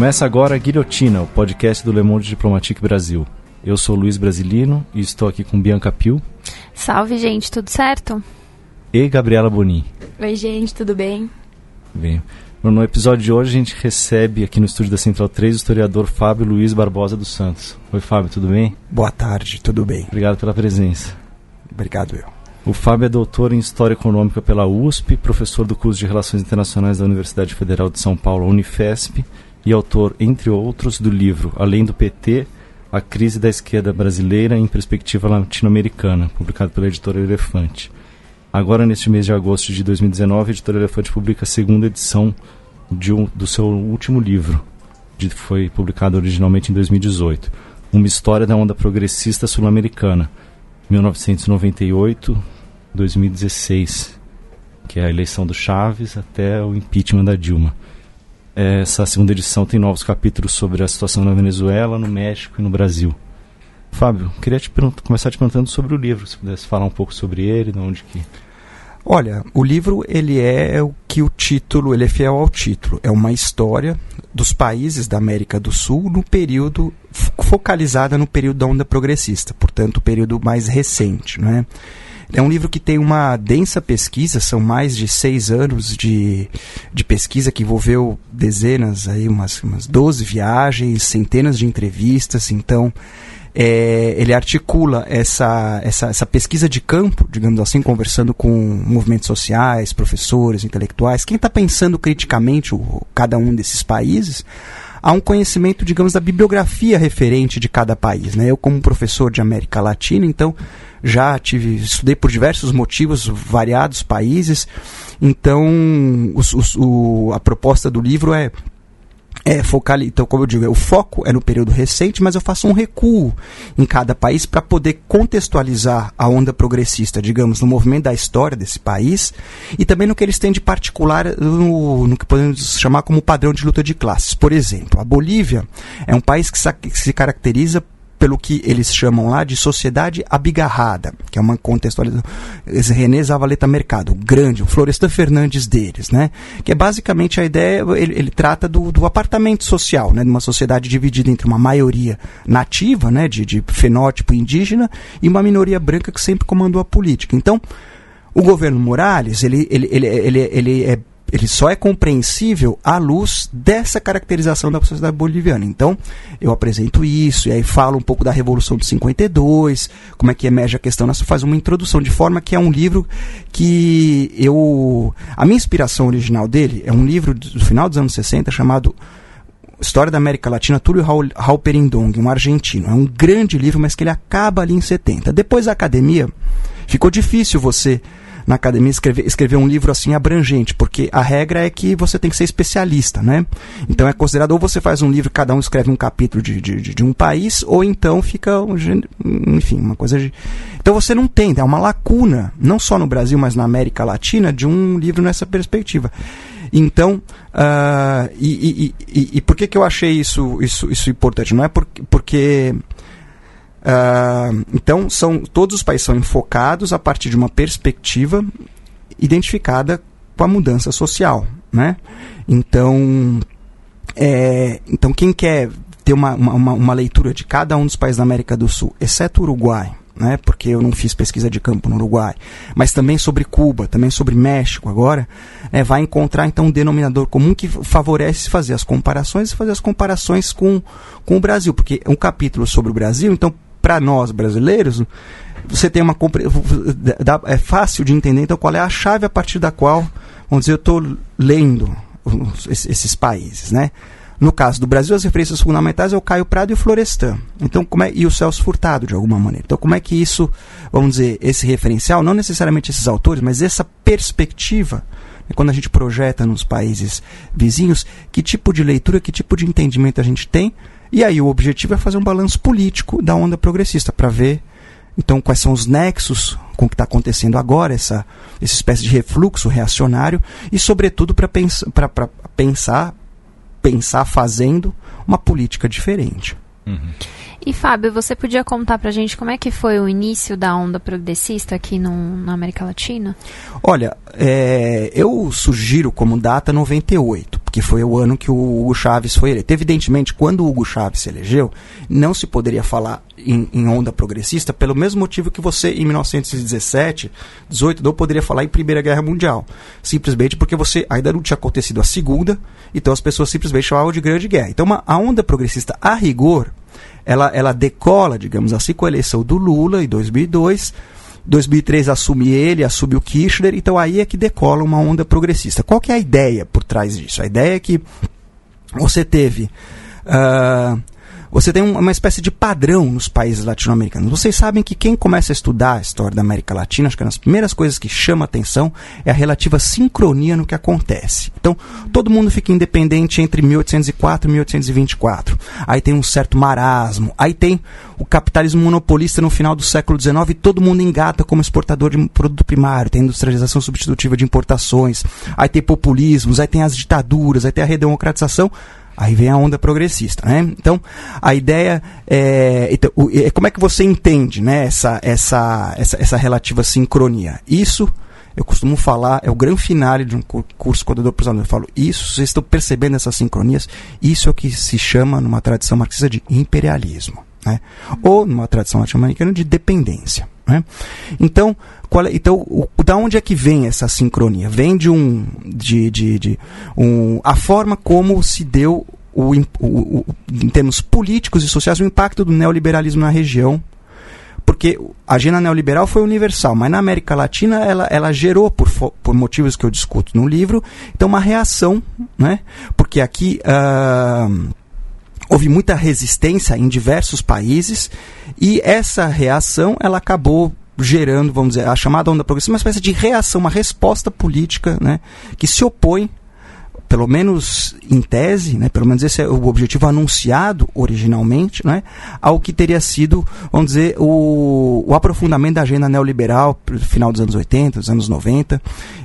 Começa agora a Guilhotina, o podcast do Le Monde Diplomatique Brasil. Eu sou Luiz Brasilino e estou aqui com Bianca Pio. Salve, gente, tudo certo? E Gabriela Bonin. Oi, gente, tudo bem? Bem, no episódio de hoje a gente recebe aqui no estúdio da Central 3 o historiador Fábio Luiz Barbosa dos Santos. Oi, Fábio, tudo bem? Boa tarde, tudo bem. Obrigado pela presença. Obrigado, eu. O Fábio é doutor em História Econômica pela USP, professor do curso de Relações Internacionais da Universidade Federal de São Paulo, Unifesp, e autor, entre outros, do livro Além do PT, A Crise da Esquerda Brasileira em Perspectiva Latino-Americana, publicado pela editora Elefante. Agora, neste mês de agosto de 2019, a editora Elefante publica a segunda edição de um, do seu último livro, que foi publicado originalmente em 2018, Uma História da Onda Progressista Sul-Americana, 1998-2016, que é a eleição do Chaves até o impeachment da Dilma. Essa segunda edição tem novos capítulos sobre a situação na Venezuela, no México e no Brasil. Fábio, queria te começar te perguntando sobre o livro, se pudesse falar um pouco sobre ele, de onde que... Olha, o livro ele é o que o título, ele é fiel ao título. É uma história dos países da América do Sul no período focalizada no período da onda progressista, portanto, o período mais recente, não é? É um livro que tem uma densa pesquisa, são mais de seis anos de, de pesquisa que envolveu dezenas, aí umas, umas 12 viagens, centenas de entrevistas, então é, ele articula essa, essa, essa pesquisa de campo, digamos assim, conversando com movimentos sociais, professores, intelectuais, quem está pensando criticamente o, cada um desses países, há um conhecimento, digamos, da bibliografia referente de cada país. Né? Eu, como professor de América Latina, então já tive, estudei por diversos motivos, variados países. Então, os, os, o, a proposta do livro é é, focar, então, como eu digo, o foco é no período recente, mas eu faço um recuo em cada país para poder contextualizar a onda progressista, digamos, no movimento da história desse país e também no que eles têm de particular no, no que podemos chamar como padrão de luta de classes. Por exemplo, a Bolívia é um país que se caracteriza pelo que eles chamam lá de sociedade abigarrada, que é uma contextualização. Esse René Zavaleta Mercado, grande, o Florestan Fernandes deles, né? Que é basicamente a ideia, ele, ele trata do, do, apartamento social, né? De uma sociedade dividida entre uma maioria nativa, né? De, de fenótipo indígena e uma minoria branca que sempre comandou a política. Então, o governo Morales, ele, ele, ele, ele, ele é ele só é compreensível à luz dessa caracterização da sociedade boliviana. Então, eu apresento isso, e aí falo um pouco da Revolução de 52, como é que emerge a questão, nós faz uma introdução, de forma que é um livro que eu... A minha inspiração original dele é um livro do final dos anos 60 chamado História da América Latina, Túlio Halperindong, um argentino. É um grande livro, mas que ele acaba ali em 70. Depois da academia, ficou difícil você na academia escrever, escrever um livro assim abrangente, porque a regra é que você tem que ser especialista, né? Então é considerado ou você faz um livro, cada um escreve um capítulo de, de, de um país, ou então fica, enfim, uma coisa de... Então você não tem, é uma lacuna, não só no Brasil, mas na América Latina, de um livro nessa perspectiva. Então, uh, e, e, e, e, por que, que eu achei isso, isso, isso importante? Não é porque Uh, então, são, todos os países são enfocados a partir de uma perspectiva identificada com a mudança social. Né? Então, é, então, quem quer ter uma, uma, uma leitura de cada um dos países da América do Sul, exceto o Uruguai, né, porque eu não fiz pesquisa de campo no Uruguai, mas também sobre Cuba, também sobre México agora, é, vai encontrar então um denominador comum que favorece fazer as comparações e fazer as comparações com, com o Brasil, porque um capítulo sobre o Brasil, então para nós brasileiros, você tem uma é fácil de entender então qual é a chave a partir da qual, vamos dizer, eu estou lendo esses países, né? No caso do Brasil, as referências fundamentais é o Caio Prado e o Florestan. Então, como é, e o Celso Furtado, de alguma maneira. Então, como é que isso, vamos dizer, esse referencial, não necessariamente esses autores, mas essa perspectiva, né, quando a gente projeta nos países vizinhos, que tipo de leitura, que tipo de entendimento a gente tem e aí o objetivo é fazer um balanço político da onda progressista para ver então quais são os nexos com o que está acontecendo agora, essa, essa espécie de refluxo reacionário e sobretudo para pens pensar pensar fazendo uma política diferente. Uhum. E Fábio, você podia contar para a gente como é que foi o início da onda progressista aqui no, na América Latina? Olha, é, eu sugiro como data 98 porque foi o ano que o Hugo Chávez foi eleito. Evidentemente, quando o Hugo Chávez se elegeu, não se poderia falar em, em, onda progressista pelo mesmo motivo que você, em 1917, 18, não poderia falar em Primeira Guerra Mundial. Simplesmente porque você ainda não tinha acontecido a Segunda, então as pessoas simplesmente chamavam de Grande Guerra. Então, uma, a onda progressista, a rigor, ela, ela decola, digamos assim, com a eleição do Lula em 2002. 2003 assume ele, assume o Kirchner, então aí é que decola uma onda progressista. Qual que é a ideia por trás disso? A ideia é que você teve uh, você tem uma espécie de padrão nos países latino-americanos. Vocês sabem que quem começa a estudar a história da América Latina, acho que uma das primeiras coisas que chama atenção é a relativa sincronia no que acontece. Então, todo mundo fica independente entre 1804 e 1824. Aí tem um certo marasmo. Aí tem o capitalismo monopolista no final do século XIX e todo mundo engata como exportador de produto primário. Tem industrialização substitutiva de importações. Aí tem populismos, aí tem as ditaduras, aí tem a redemocratização. Aí vem a onda progressista, né? Então, a ideia é, então, é como é que você entende, né, essa, essa, essa, essa relativa sincronia? Isso eu costumo falar, é o grande finale de um curso quando eu dou para os alunos. Eu falo, isso, vocês estão percebendo essas sincronias? Isso é o que se chama, numa tradição marxista, de imperialismo. Né? Ou, numa tradição latino-americana, de dependência. Né? Então, é, então o, da onde é que vem essa sincronia? Vem de um. De, de, de um, a forma como se deu, o, o, o, em termos políticos e sociais, o impacto do neoliberalismo na região. Porque a agenda neoliberal foi universal, mas na América Latina ela, ela gerou, por, por motivos que eu discuto no livro, então uma reação, né? porque aqui. Uh, houve muita resistência em diversos países e essa reação ela acabou gerando, vamos dizer, a chamada onda progressista, uma espécie de reação, uma resposta política né, que se opõe pelo menos em tese, né, pelo menos esse é o objetivo anunciado originalmente, né, ao que teria sido, vamos dizer, o, o aprofundamento da agenda neoliberal no final dos anos 80, dos anos 90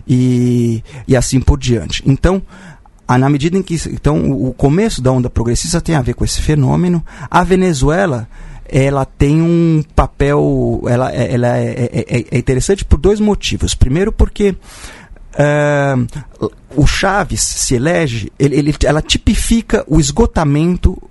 e, e assim por diante. Então, ah, na medida em que então o começo da onda progressista tem a ver com esse fenômeno, a Venezuela ela tem um papel, ela, ela é, é, é, é interessante por dois motivos. Primeiro porque uh, o Chaves se elege, ele, ele, ela tipifica o esgotamento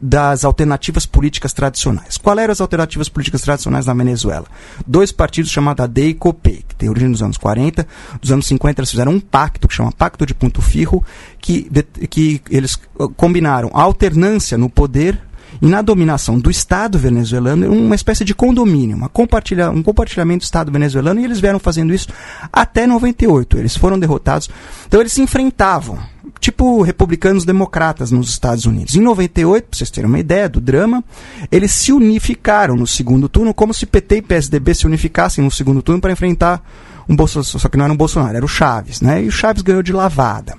das alternativas políticas tradicionais. Qual eram as alternativas políticas tradicionais na Venezuela? Dois partidos chamados AD e COPE, que tem origem nos anos 40. Dos anos 50 eles fizeram um pacto, que chama Pacto de Ponto Firro, que, que eles uh, combinaram a alternância no poder e na dominação do Estado venezuelano, uma espécie de condomínio, uma compartilha, um compartilhamento do Estado venezuelano, e eles vieram fazendo isso até 98. Eles foram derrotados. Então eles se enfrentavam tipo republicanos democratas nos Estados Unidos. Em 98, para vocês terem uma ideia do drama, eles se unificaram no segundo turno, como se PT e PSDB se unificassem no segundo turno para enfrentar um Bolsonaro, só que não era um Bolsonaro, era o Chaves, né? E o Chaves ganhou de lavada.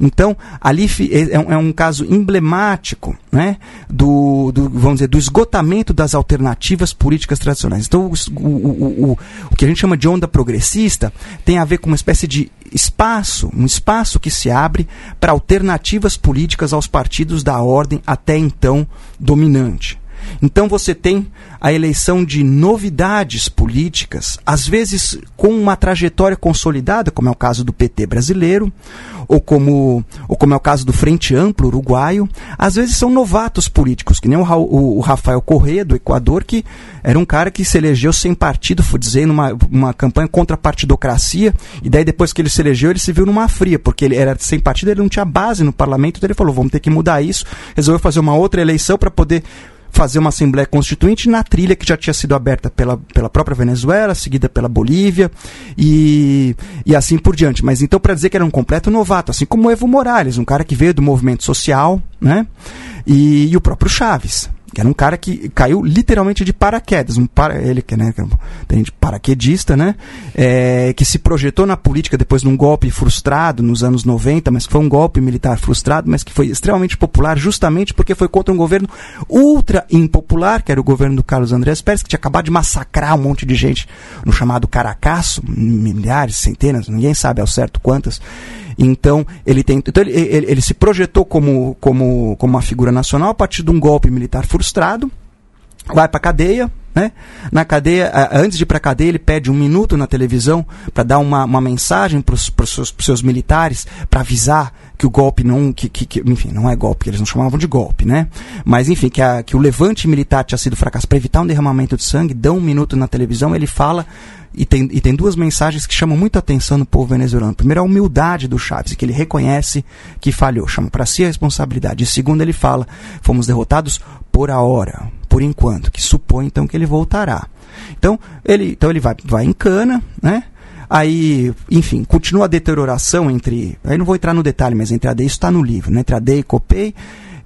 Então, ali é, é, um caso emblemático né, do, do, vamos dizer, do esgotamento das alternativas políticas tradicionais. Então, o, o, o, o que a gente chama de onda progressista tem a ver com uma espécie de espaço, um espaço que se abre para alternativas políticas aos partidos da ordem até então dominante. Então você tem a eleição de novidades políticas, às vezes com uma trajetória consolidada, como é o caso do PT brasileiro, ou como, ou como é o caso do Frente Amplo uruguaio, às vezes são novatos políticos, que nem o, o, o Rafael Correa, do Equador, que era um cara que se elegeu sem partido, foi dizer, numa uma campanha contra a partidocracia, e daí depois que ele se elegeu, ele se viu numa fria, porque ele era sem partido, ele não tinha base no parlamento, então ele falou, vamos ter que mudar isso, resolveu fazer uma outra eleição para poder fazer uma Assembleia Constituinte na trilha que já tinha sido aberta pela, pela própria Venezuela, seguida pela Bolívia e, e assim por diante. Mas então, para dizer que era um completo novato, assim como Evo Morales, um cara que veio do movimento social, né? E, e o próprio Chaves que era um cara que caiu literalmente de paraquedas, um para, ele que né, tem de paraquedista, né, é, que se projetou na política depois de um golpe frustrado nos anos 90, mas foi um golpe militar frustrado, mas que foi extremamente popular justamente porque foi contra um governo ultra impopular, que era o governo do Carlos Andrés Pérez, que tinha acabado de massacrar um monte de gente no chamado Caracaço, milhares, centenas, ninguém sabe ao certo quantas, então, ele, tem, então ele, ele, ele se projetou como, como, como uma figura nacional a partir de um golpe militar frustrado, vai para cadeia, né? Na cadeia, antes de ir para a cadeia, ele pede um minuto na televisão para dar uma, uma mensagem para os seus militares, para avisar que o golpe não. Que, que, que, enfim, não é golpe, eles não chamavam de golpe, né? Mas enfim, que, a, que o levante militar tinha sido fracasso para evitar um derramamento de sangue, dá um minuto na televisão, ele fala. E tem, e tem duas mensagens que chamam muito atenção do povo venezuelano. Primeiro, a humildade do Chaves, que ele reconhece que falhou, chama para si a responsabilidade. E segundo, ele fala: fomos derrotados por a hora, por enquanto, que supõe então que ele voltará. Então ele, então ele vai, vai em cana, né? Aí, enfim, continua a deterioração entre. Aí não vou entrar no detalhe, mas entre a D, isso está no livro, né? Entre a D e Copei.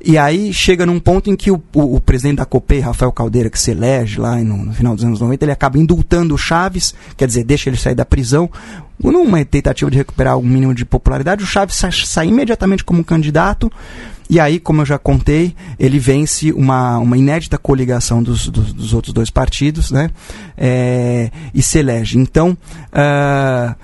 E aí chega num ponto em que o, o, o, presidente da Copei, Rafael Caldeira, que se elege lá no, no, final dos anos 90, ele acaba indultando o Chaves, quer dizer, deixa ele sair da prisão. Numa tentativa de recuperar um mínimo de popularidade, o Chaves sai, sai imediatamente como candidato. E aí, como eu já contei, ele vence uma, uma inédita coligação dos, dos, dos outros dois partidos, né? É, e se elege. Então, uh,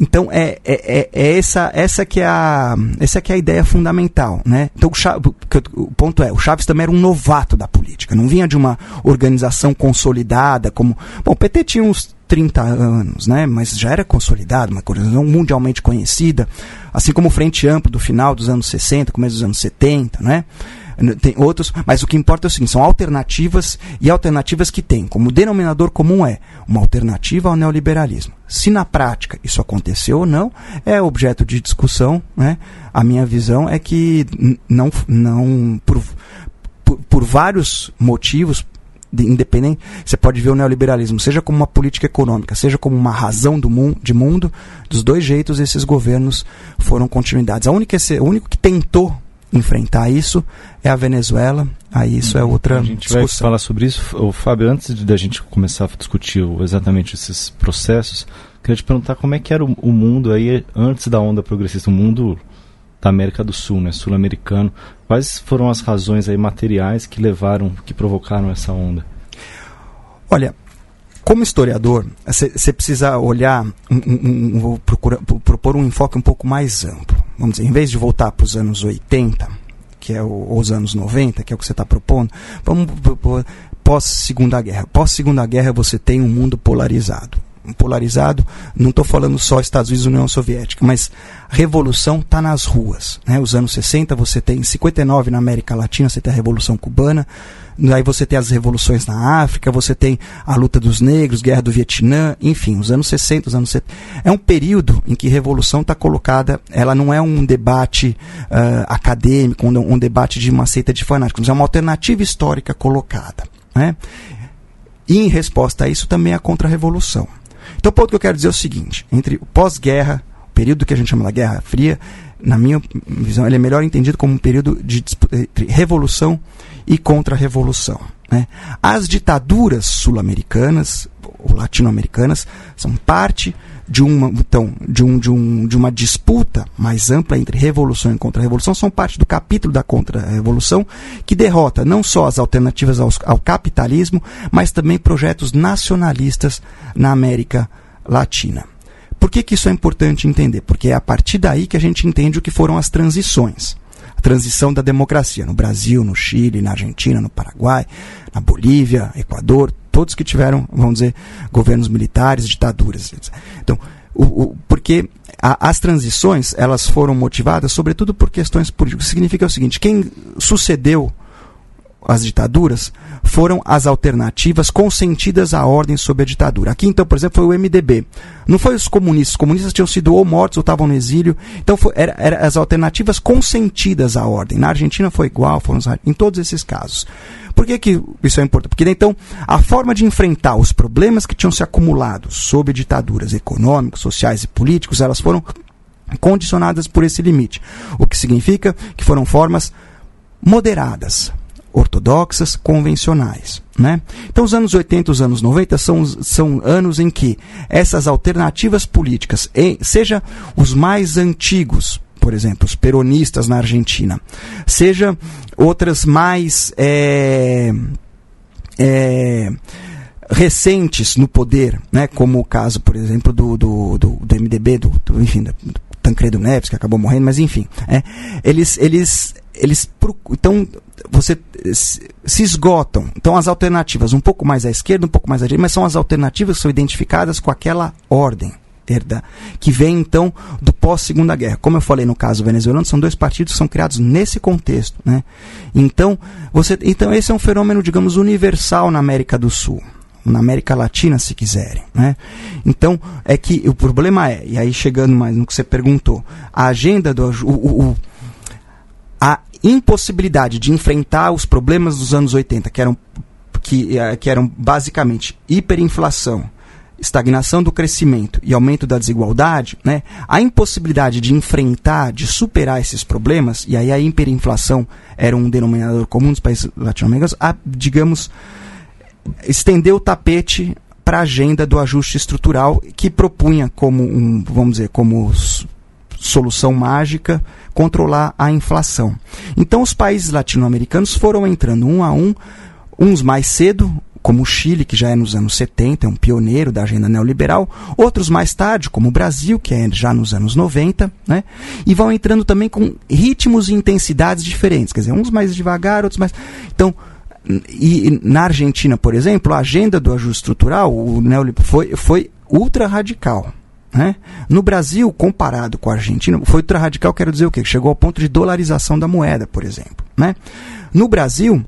então é, é, é, é, essa essa que é a essa que é a ideia fundamental, né? Então o, Chaves, o ponto é, o Chaves também era um novato da política, não vinha de uma organização consolidada como, bom, o PT tinha uns 30 anos, né? Mas já era consolidado, uma organização mundialmente conhecida, assim como o Frente Amplo do final dos anos 60, começo dos anos 70, né? tem outros, mas o que importa é o seguinte, são alternativas e alternativas que têm como denominador comum é uma alternativa ao neoliberalismo. Se na prática isso aconteceu ou não, é objeto de discussão, né? A minha visão é que não, não por, por, por vários motivos, independente, você pode ver o neoliberalismo, seja como uma política econômica, seja como uma razão do mundo, de mundo, dos dois jeitos esses governos foram continuidades. A única, o único que tentou enfrentar isso é a Venezuela. Aí isso é uhum. outra A gente discussão. vai falar sobre isso. O Fábio, antes de a gente começar a discutir exatamente esses processos, queria te perguntar como é que era o, o mundo aí antes da onda progressista, o mundo da América do Sul, né, sul-americano. Quais foram as razões aí materiais que levaram, que provocaram essa onda? Olha, como historiador, você precisa olhar, um, um, um, vou procurar, propor um enfoque um pouco mais amplo. Vamos dizer, em vez de voltar para os anos 80, que é o, os anos 90, que é o que você está propondo, vamos pós-segunda guerra. Pós-segunda guerra você tem um mundo polarizado polarizado, não estou falando só Estados Unidos e União Soviética, mas a revolução está nas ruas. Né? Os anos 60 você tem, 59 na América Latina você tem a Revolução Cubana, aí você tem as revoluções na África, você tem a luta dos negros, guerra do Vietnã, enfim, os anos 60, os anos 70. É um período em que revolução está colocada, ela não é um debate uh, acadêmico, um, um, debate de uma seita de fanáticos, é uma alternativa histórica colocada. Né? E em resposta a isso também a contra-revolução. Então o ponto que eu quero dizer é o seguinte: entre o pós-guerra, período que a gente chama da Guerra Fria, na minha visão, ele é melhor entendido como um período de entre revolução e contra-revolução. Né? As ditaduras sul-americanas ou latino-americanas são parte de uma, então, de, um, de, um, de uma disputa mais ampla entre revolução e contra-revolução, são parte do capítulo da contra-revolução que derrota não só as alternativas ao, ao capitalismo, mas também projetos nacionalistas na América Latina. Por que, que isso é importante entender? Porque é a partir daí que a gente entende o que foram as transições transição da democracia no Brasil, no Chile, na Argentina, no Paraguai, na Bolívia, Equador, todos que tiveram, vamos dizer, governos militares, ditaduras. Então, o, o, porque a, as transições elas foram motivadas sobretudo por questões políticas. Significa o seguinte: quem sucedeu as ditaduras foram as alternativas consentidas à ordem sob a ditadura. Aqui, então, por exemplo, foi o MDB. Não foi os comunistas. Os comunistas tinham sido ou mortos ou estavam no exílio. Então, foi, era, as alternativas consentidas à ordem. Na Argentina foi igual, foram em todos esses casos. Por que, que isso é importante? Porque, então, a forma de enfrentar os problemas que tinham se acumulado sob ditaduras econômicas, sociais e políticos, elas foram condicionadas por esse limite. O que significa que foram formas moderadas, ortodoxas, convencionais. Né? Então, os anos 80 os anos 90 são, são anos em que essas alternativas políticas, seja os mais antigos, por exemplo, os peronistas na Argentina, seja outras mais. É, é, recentes no poder, né, como o caso, por exemplo, do, do, do, do MDB, do, do, enfim, do Tancredo Neves, que acabou morrendo, mas enfim, é, eles, eles, eles, então, você se esgotam. Então, as alternativas, um pouco mais à esquerda, um pouco mais à direita, mas são as alternativas que são identificadas com aquela ordem. que vem então do pós-segunda guerra. Como eu falei no caso venezuelano, são dois partidos que são criados nesse contexto, né? Então, você, então esse é um fenômeno, digamos, universal na América do Sul na América Latina, se quiserem. Né? Então, é que o problema é, e aí chegando mais no que você perguntou, a agenda do. O, o, a impossibilidade de enfrentar os problemas dos anos 80, que eram, que, eh, que eram basicamente hiperinflação, estagnação do crescimento e aumento da desigualdade, né, a impossibilidade de enfrentar, de superar esses problemas, e aí a hiperinflação era um denominador comum dos países latino-americanos, digamos, estendeu o tapete para a agenda do ajuste estrutural que propunha como um, vamos dizer, como solução mágica controlar a inflação. Então os países latino-americanos foram entrando um a um, uns mais cedo, como o Chile, que já é nos anos 70, é um pioneiro da agenda neoliberal, outros mais tarde, como o Brasil, que é já nos anos 90, né? e vão entrando também com ritmos e intensidades diferentes, quer dizer, uns mais devagar, outros mais. Então, e na Argentina, por exemplo, a agenda do ajuste estrutural o foi, foi ultra radical. Né? No Brasil, comparado com a Argentina, foi ultra radical, quero dizer o quê? Chegou ao ponto de dolarização da moeda, por exemplo. Né? No Brasil,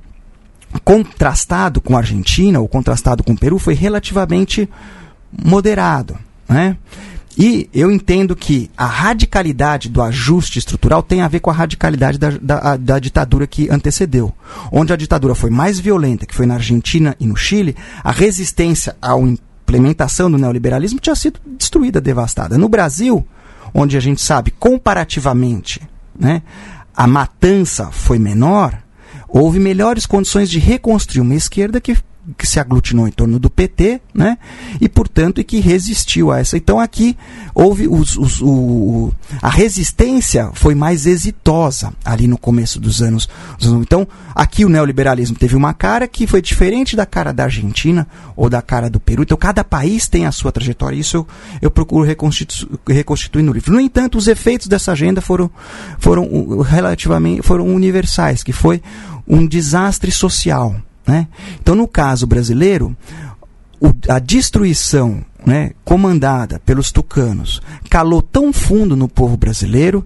contrastado com a Argentina ou contrastado com o Peru, foi relativamente moderado. Né? E eu entendo que a radicalidade do ajuste estrutural tem a ver com a radicalidade da, da, da, ditadura que antecedeu. Onde a ditadura foi mais violenta, que foi na Argentina e no Chile, a resistência à implementação do neoliberalismo tinha sido destruída, devastada. No Brasil, onde a gente sabe comparativamente né, a matança foi menor, houve melhores condições de reconstruir uma esquerda que que se aglutinou em torno do PT, né? E portanto e que resistiu a essa. Então aqui houve os, os, o, a resistência foi mais exitosa ali no começo dos anos. Então aqui o neoliberalismo teve uma cara que foi diferente da cara da Argentina ou da cara do Peru. Então cada país tem a sua trajetória. Isso eu, eu procuro reconstitu, reconstituir no livro. No entanto, os efeitos dessa agenda foram foram relativamente foram universais, que foi um desastre social né? Então, no caso brasileiro, o, a destruição né, comandada pelos tucanos calou tão fundo no povo brasileiro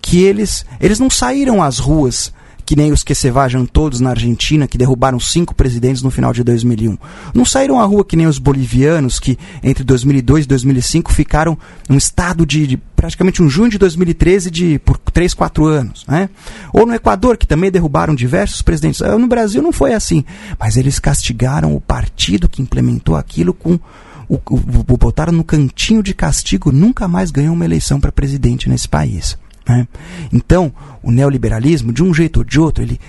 que eles, eles não saíram às ruas que nem os que se vajam todos na Argentina, que derrubaram cinco presidentes no final de 2001. Não saíram à rua que nem os bolivianos, que entre 2002 e 2005 ficaram num estado de, de praticamente um junho de 2013 de, por 3, 4 anos. Né? Ou no Equador, que também derrubaram diversos presidentes. Ah, no Brasil não foi assim. Mas eles castigaram o partido que implementou aquilo com o, o, botaram no cantinho de castigo, nunca mais ganhou uma eleição para presidente nesse país. Né? Então, o neoliberalismo, de um jeito ou de outro, ele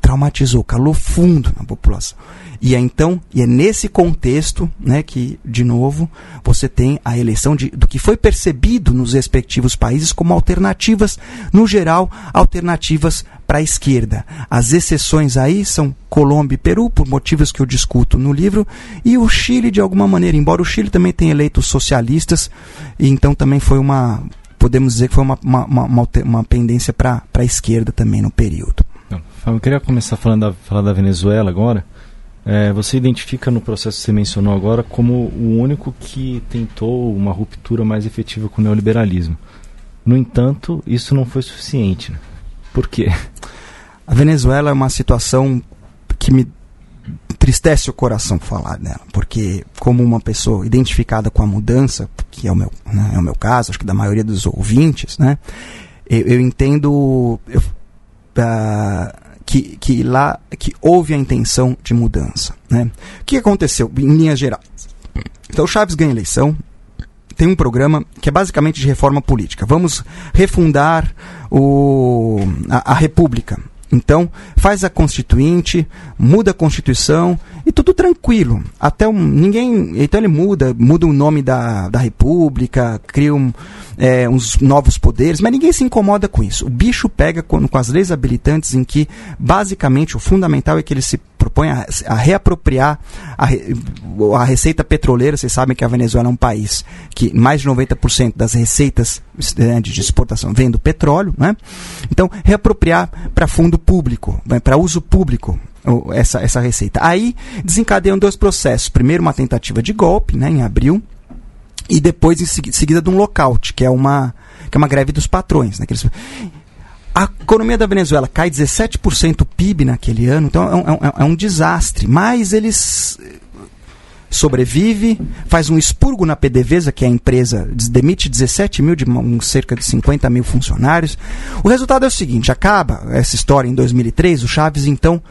traumatizou, calou fundo na população. E é então, e é nesse contexto, né, que de novo você tem a eleição de, do que foi percebido nos respectivos países como alternativas, no geral, alternativas para a esquerda. As exceções aí são Colômbia e Peru, por motivos que eu discuto no livro, e o Chile de alguma maneira, embora o Chile também tenha eleitos socialistas, e então também foi uma podemos dizer que foi uma, uma, uma, uma pendência para a esquerda também no período. Eu queria começar falando da, falar da Venezuela agora. É, você identifica no processo que você mencionou agora como o único que tentou uma ruptura mais efetiva com o neoliberalismo. No entanto, isso não foi suficiente. Né? Por quê? A Venezuela é uma situação que me tristece o coração falar dela, porque como uma pessoa identificada com a mudança, que é o meu, né, é o meu caso, acho que da maioria dos ouvintes, né, eu, eu entendo eu, uh, que, que lá que houve a intenção de mudança, né? O que aconteceu em linhas gerais? Então Chaves ganha eleição, tem um programa que é basicamente de reforma política. Vamos refundar o, a, a República. Então, faz a constituinte, muda a constituição e tudo tranquilo. Até um, ninguém. Então ele muda, muda o nome da, da república, cria um, é, uns novos poderes, mas ninguém se incomoda com isso. O bicho pega com, com as leis habilitantes em que, basicamente, o fundamental é que ele se propõe a, a reapropriar a, a, receita petroleira. Vocês sabem que a Venezuela é um país que mais de 90% das receitas né, de exportação vem do petróleo. Né? Então, reapropriar para fundo público, né, para uso público essa, essa receita. Aí desencadeiam dois processos. Primeiro, uma tentativa de golpe, né, em abril, e depois em seguida de um lockout, que é uma, que é uma greve dos patrões. Né, eles... A economia da Venezuela cai 17% o PIB naquele ano, então é um, é, é um desastre. Mas eles sobrevive, faz um expurgo na PDVSA, que é a empresa, demite 17 mil de um, cerca de 50 mil funcionários. O resultado é o seguinte: acaba essa história em 2003, o Chaves então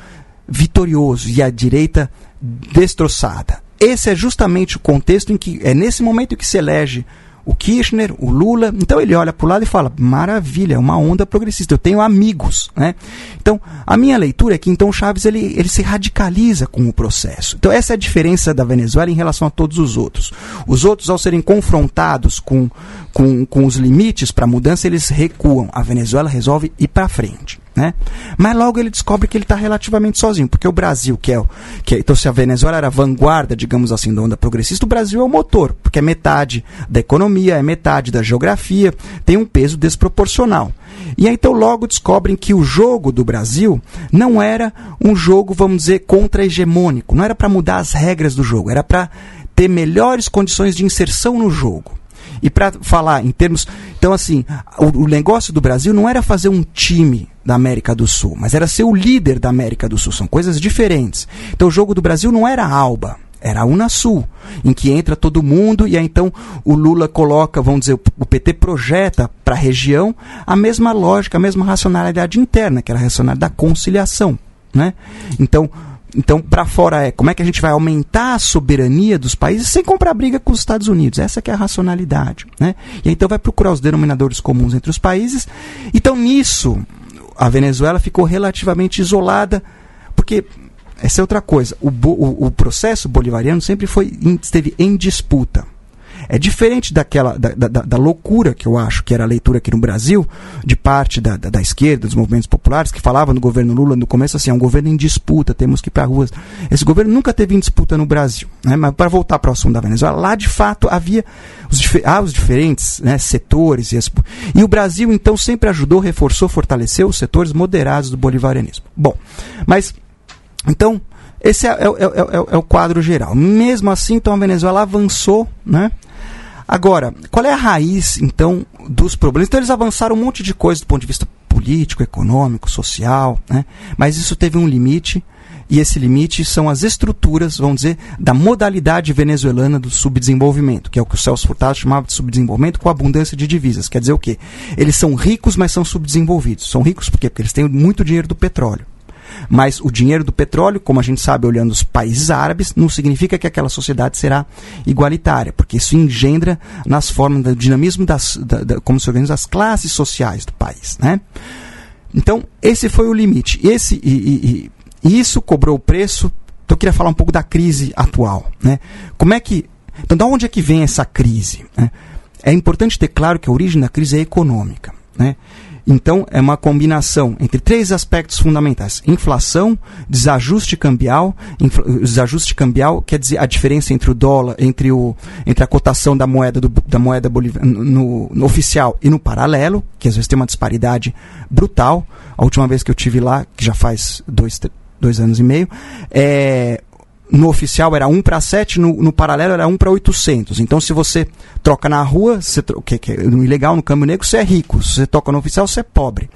vitorioso e a direita destroçada. Esse é justamente o contexto em que é nesse momento que se elege o Kirchner, o Lula. Então ele olha para o lado e fala: maravilha, é uma onda progressista. Eu tenho amigos, né? Então a minha leitura é que então Chaves ele, ele se radicaliza com o processo. Então essa é a diferença da Venezuela em relação a todos os outros. Os outros, ao serem confrontados com, com, com os limites para mudança, eles recuam. A Venezuela resolve ir para frente. Né? Mas logo ele descobre que ele está relativamente sozinho, porque o Brasil, que é, que é, então se a Venezuela era a vanguarda, digamos assim, da onda progressista, o Brasil é o motor, porque é metade da economia, é metade da geografia, tem um peso desproporcional. E aí, então logo descobrem que o jogo do Brasil não era um jogo, vamos dizer, contra-hegemônico, não era para mudar as regras do jogo, era para ter melhores condições de inserção no jogo. E para falar em termos. Então, assim, o, o, negócio do Brasil não era fazer um time da América do Sul, mas era ser o líder da América do Sul. São coisas diferentes. Então, o jogo do Brasil não era Alba. Era a Unasul, em que entra todo mundo e aí então o Lula coloca, vamos dizer, o PT projeta para a região a mesma lógica, a mesma racionalidade interna, que era a racionalidade da conciliação. Né? Então, então, para fora é como é que a gente vai aumentar a soberania dos países sem comprar briga com os Estados Unidos. Essa que é a racionalidade. Né? E então vai procurar os denominadores comuns entre os países. Então, nisso, a Venezuela ficou relativamente isolada, porque essa é outra coisa. O, o, o processo bolivariano sempre foi, esteve em disputa. É diferente daquela da, da, da, loucura que eu acho que era a leitura aqui no Brasil, de parte da, da, da, esquerda, dos movimentos populares, que falava no governo Lula no começo assim, é um governo em disputa, temos que ir para ruas. Esse governo nunca teve em disputa no Brasil. Né? Mas para voltar para o assunto da Venezuela, lá de fato havia os, os diferentes né, setores. E, as, e o Brasil então sempre ajudou, reforçou, fortaleceu os setores moderados do bolivarianismo. Bom, mas então esse é, é, é, é, o quadro geral. Mesmo assim, então a Venezuela avançou, né? Agora, qual é a raiz, então, dos problemas? Então, eles avançaram um monte de coisa do ponto de vista político, econômico, social, né? mas isso teve um limite, e esse limite são as estruturas, vamos dizer, da modalidade venezuelana do subdesenvolvimento, que é o que o Celso Furtado chamava de subdesenvolvimento com abundância de divisas. Quer dizer o quê? Eles são ricos, mas são subdesenvolvidos. São ricos por quê? Porque eles têm muito dinheiro do petróleo. Mas o dinheiro do petróleo, como a gente sabe olhando os países árabes, não significa que aquela sociedade será igualitária, porque isso engendra nas formas do dinamismo das, da, da, como se organizam as classes sociais do país, né? Então, esse foi o limite. Esse, e, e, e isso cobrou o preço. Então, eu queria falar um pouco da crise atual. Né? Como é que. Então, de onde é que vem essa crise? Né? É importante ter claro que a origem da crise é econômica. Né? Então, é uma combinação entre três aspectos fundamentais: inflação, desajuste cambial. Desajuste cambial quer dizer a diferença entre o dólar, entre, o, entre a cotação da moeda, do, da moeda no, no, oficial e no paralelo, que às vezes tem uma disparidade brutal. A última vez que eu tive lá, que já faz dois, dois anos e meio, é, no oficial era 1 para 7, no, no paralelo era 1 para 800. Então, se você troca na rua, você, que, que, no ilegal, no câmbio negro, você é rico. Se você toca no oficial, você é pobre.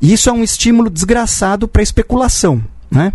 E isso é um estímulo desgraçado para especulação. Né?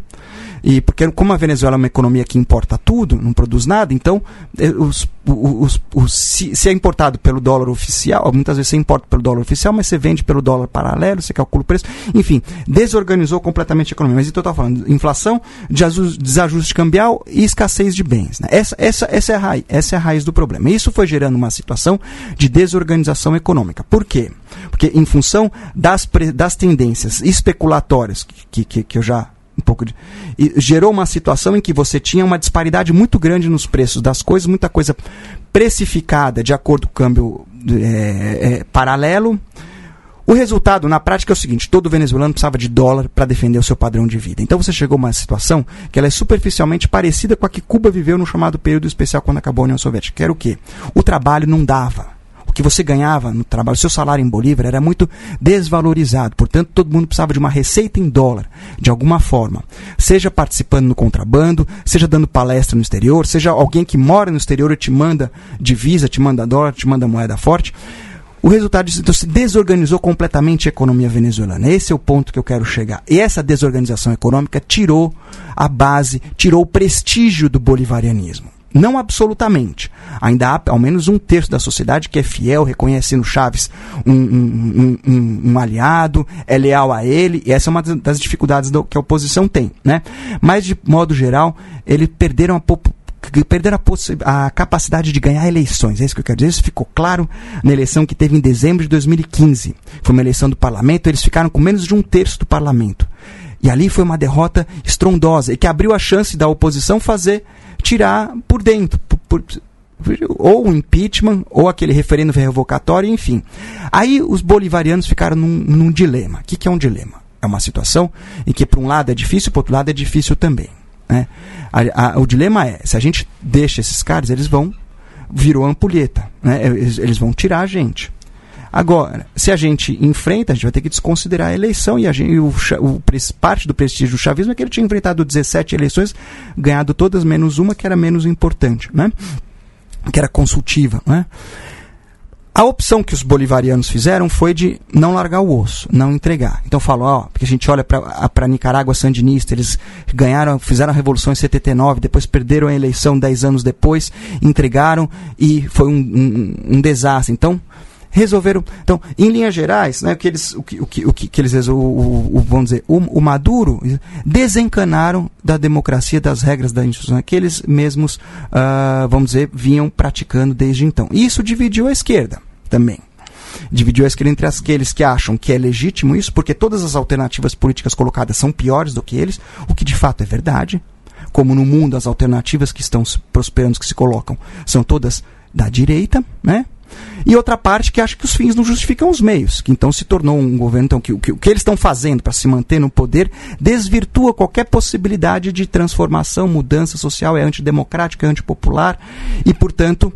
E porque como a Venezuela é uma economia que importa tudo, não produz nada, então eh, os, os, os, se, se, é importado pelo dólar oficial, muitas vezes você importa pelo dólar oficial, mas você vende pelo dólar paralelo, você calcula o preço, enfim, desorganizou completamente a economia. Mas então eu estou falando inflação, desajuste cambial e escassez de bens. Né? Essa, essa, essa, é a raiz, essa é a raiz do problema. E isso foi gerando uma situação de desorganização econômica. Por quê? Porque em função das, das tendências especulatórias que, que, que eu já um pouco de, e gerou uma situação em que você tinha uma disparidade muito grande nos preços das coisas, muita coisa precificada de acordo com o câmbio é, é, paralelo. O resultado, na prática, é o seguinte: todo venezuelano precisava de dólar para defender o seu padrão de vida. Então você chegou a uma situação que ela é superficialmente parecida com a que Cuba viveu no chamado período especial quando acabou a União Soviética. Que era o quê? O trabalho não dava que você ganhava no trabalho, seu salário em Bolívar era muito desvalorizado. Portanto, todo mundo precisava de uma receita em dólar, de alguma forma. Seja participando no contrabando, seja dando palestra no exterior, seja alguém que mora no exterior e te manda divisa, te manda dólar, te manda moeda forte. O resultado disso então, se desorganizou completamente a economia venezuelana. Esse é o ponto que eu quero chegar. E essa desorganização econômica tirou a base, tirou o prestígio do bolivarianismo. Não absolutamente. Ainda há ao menos um terço da sociedade que é fiel, reconhece no Chaves um, um, um, um, aliado, é leal a ele, e essa é uma das dificuldades do, que a oposição tem. Né? Mas, de modo geral, eles perderam a perderam a, a, capacidade de ganhar eleições. É isso que eu quero dizer. Isso ficou claro na eleição que teve em dezembro de 2015. Foi uma eleição do parlamento, eles ficaram com menos de um terço do parlamento. E ali foi uma derrota estrondosa e que abriu a chance da oposição fazer tirar por dentro, por, por, ou o impeachment, ou aquele referendo revocatório, enfim. Aí os bolivarianos ficaram num, num dilema. O que, que é um dilema? É uma situação em que, por um lado, é difícil, por outro lado, é difícil também. Né? A, a, o dilema é, se a gente deixa esses caras, eles vão, virou ampulheta, né? eles, eles vão tirar a gente. Agora, se a gente enfrenta, a gente vai ter que desconsiderar a eleição e, a gente, o, o, parte do prestígio do chavismo é que ele tinha enfrentado 17 eleições, ganhado todas menos uma que era menos importante, né? que era consultiva. Né? A opção que os bolivarianos fizeram foi de não largar o osso, não entregar. Então falou, ó, porque a gente olha para Nicarágua sandinista, eles ganharam, fizeram a revolução em 79, depois perderam a eleição 10 anos depois, entregaram e foi um, um, um desastre. Então, resolveram. Então, em linhas gerais, né, que eles, o, que, o, que, o que eles o, o, vamos dizer, o, o, Maduro desencanaram da democracia, das regras da instituição que eles mesmos, uh, vamos dizer, vinham praticando desde então. E isso dividiu a esquerda também. Dividiu a esquerda entre aqueles que acham que é legítimo isso, porque todas as alternativas políticas colocadas são piores do que eles, o que de fato é verdade. Como no mundo as alternativas que estão prosperando, que se colocam, são todas da direita, né? E outra parte que acha que os fins não justificam os meios, que então se tornou um governo então, que, que o que eles estão fazendo para se manter no poder desvirtua qualquer possibilidade de transformação, mudança social, é antidemocrático, é antipopular e, portanto,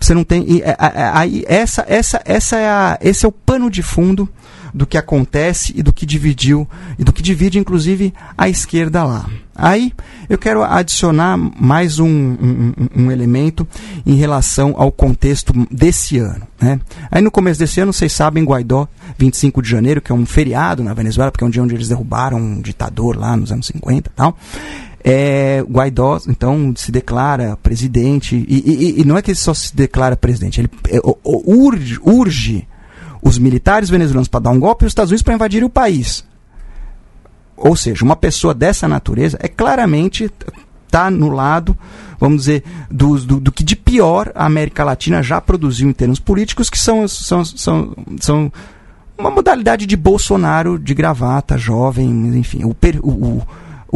você não tem. E, aí, essa, essa, essa é a, esse é o pano de fundo do que acontece e do que dividiu, e do que divide, inclusive, a esquerda lá. Aí eu quero adicionar mais um, um, um, elemento em relação ao contexto desse ano. Né? Aí no começo desse ano, vocês sabem, Guaidó, 25 de janeiro, que é um feriado na Venezuela, porque é um dia onde eles derrubaram um ditador lá nos anos 50 e tal. É, Guaidó, então, se declara presidente, e, e, e, não é que ele só se declara presidente, ele é, urge, urge os militares venezuelanos para dar um golpe e os Estados Unidos para invadir o país. Ou seja, uma pessoa dessa natureza é claramente está no lado, vamos dizer, do, do, do, que de pior a América Latina já produziu em termos políticos, que são, são, são, são uma modalidade de Bolsonaro de gravata, jovem, enfim, o, o,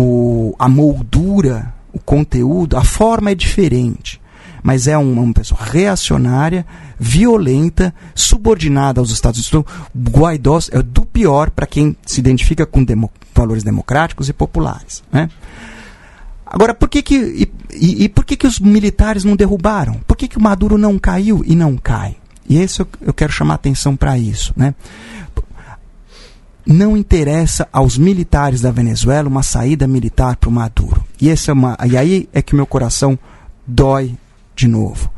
o, a moldura, o conteúdo, a forma é diferente mas é uma, uma pessoa reacionária, violenta, subordinada aos Estados Unidos. Então, Guaidó é do pior para quem se identifica com demo, valores democráticos e populares. Né? Agora, por que que, e, e, e, por que que os militares não derrubaram? Por que que o Maduro não caiu e não cai? E esse eu, eu quero chamar atenção para isso. Né? Não interessa aos militares da Venezuela uma saída militar para o Maduro. E, essa é uma, e aí é que meu coração dói de novo.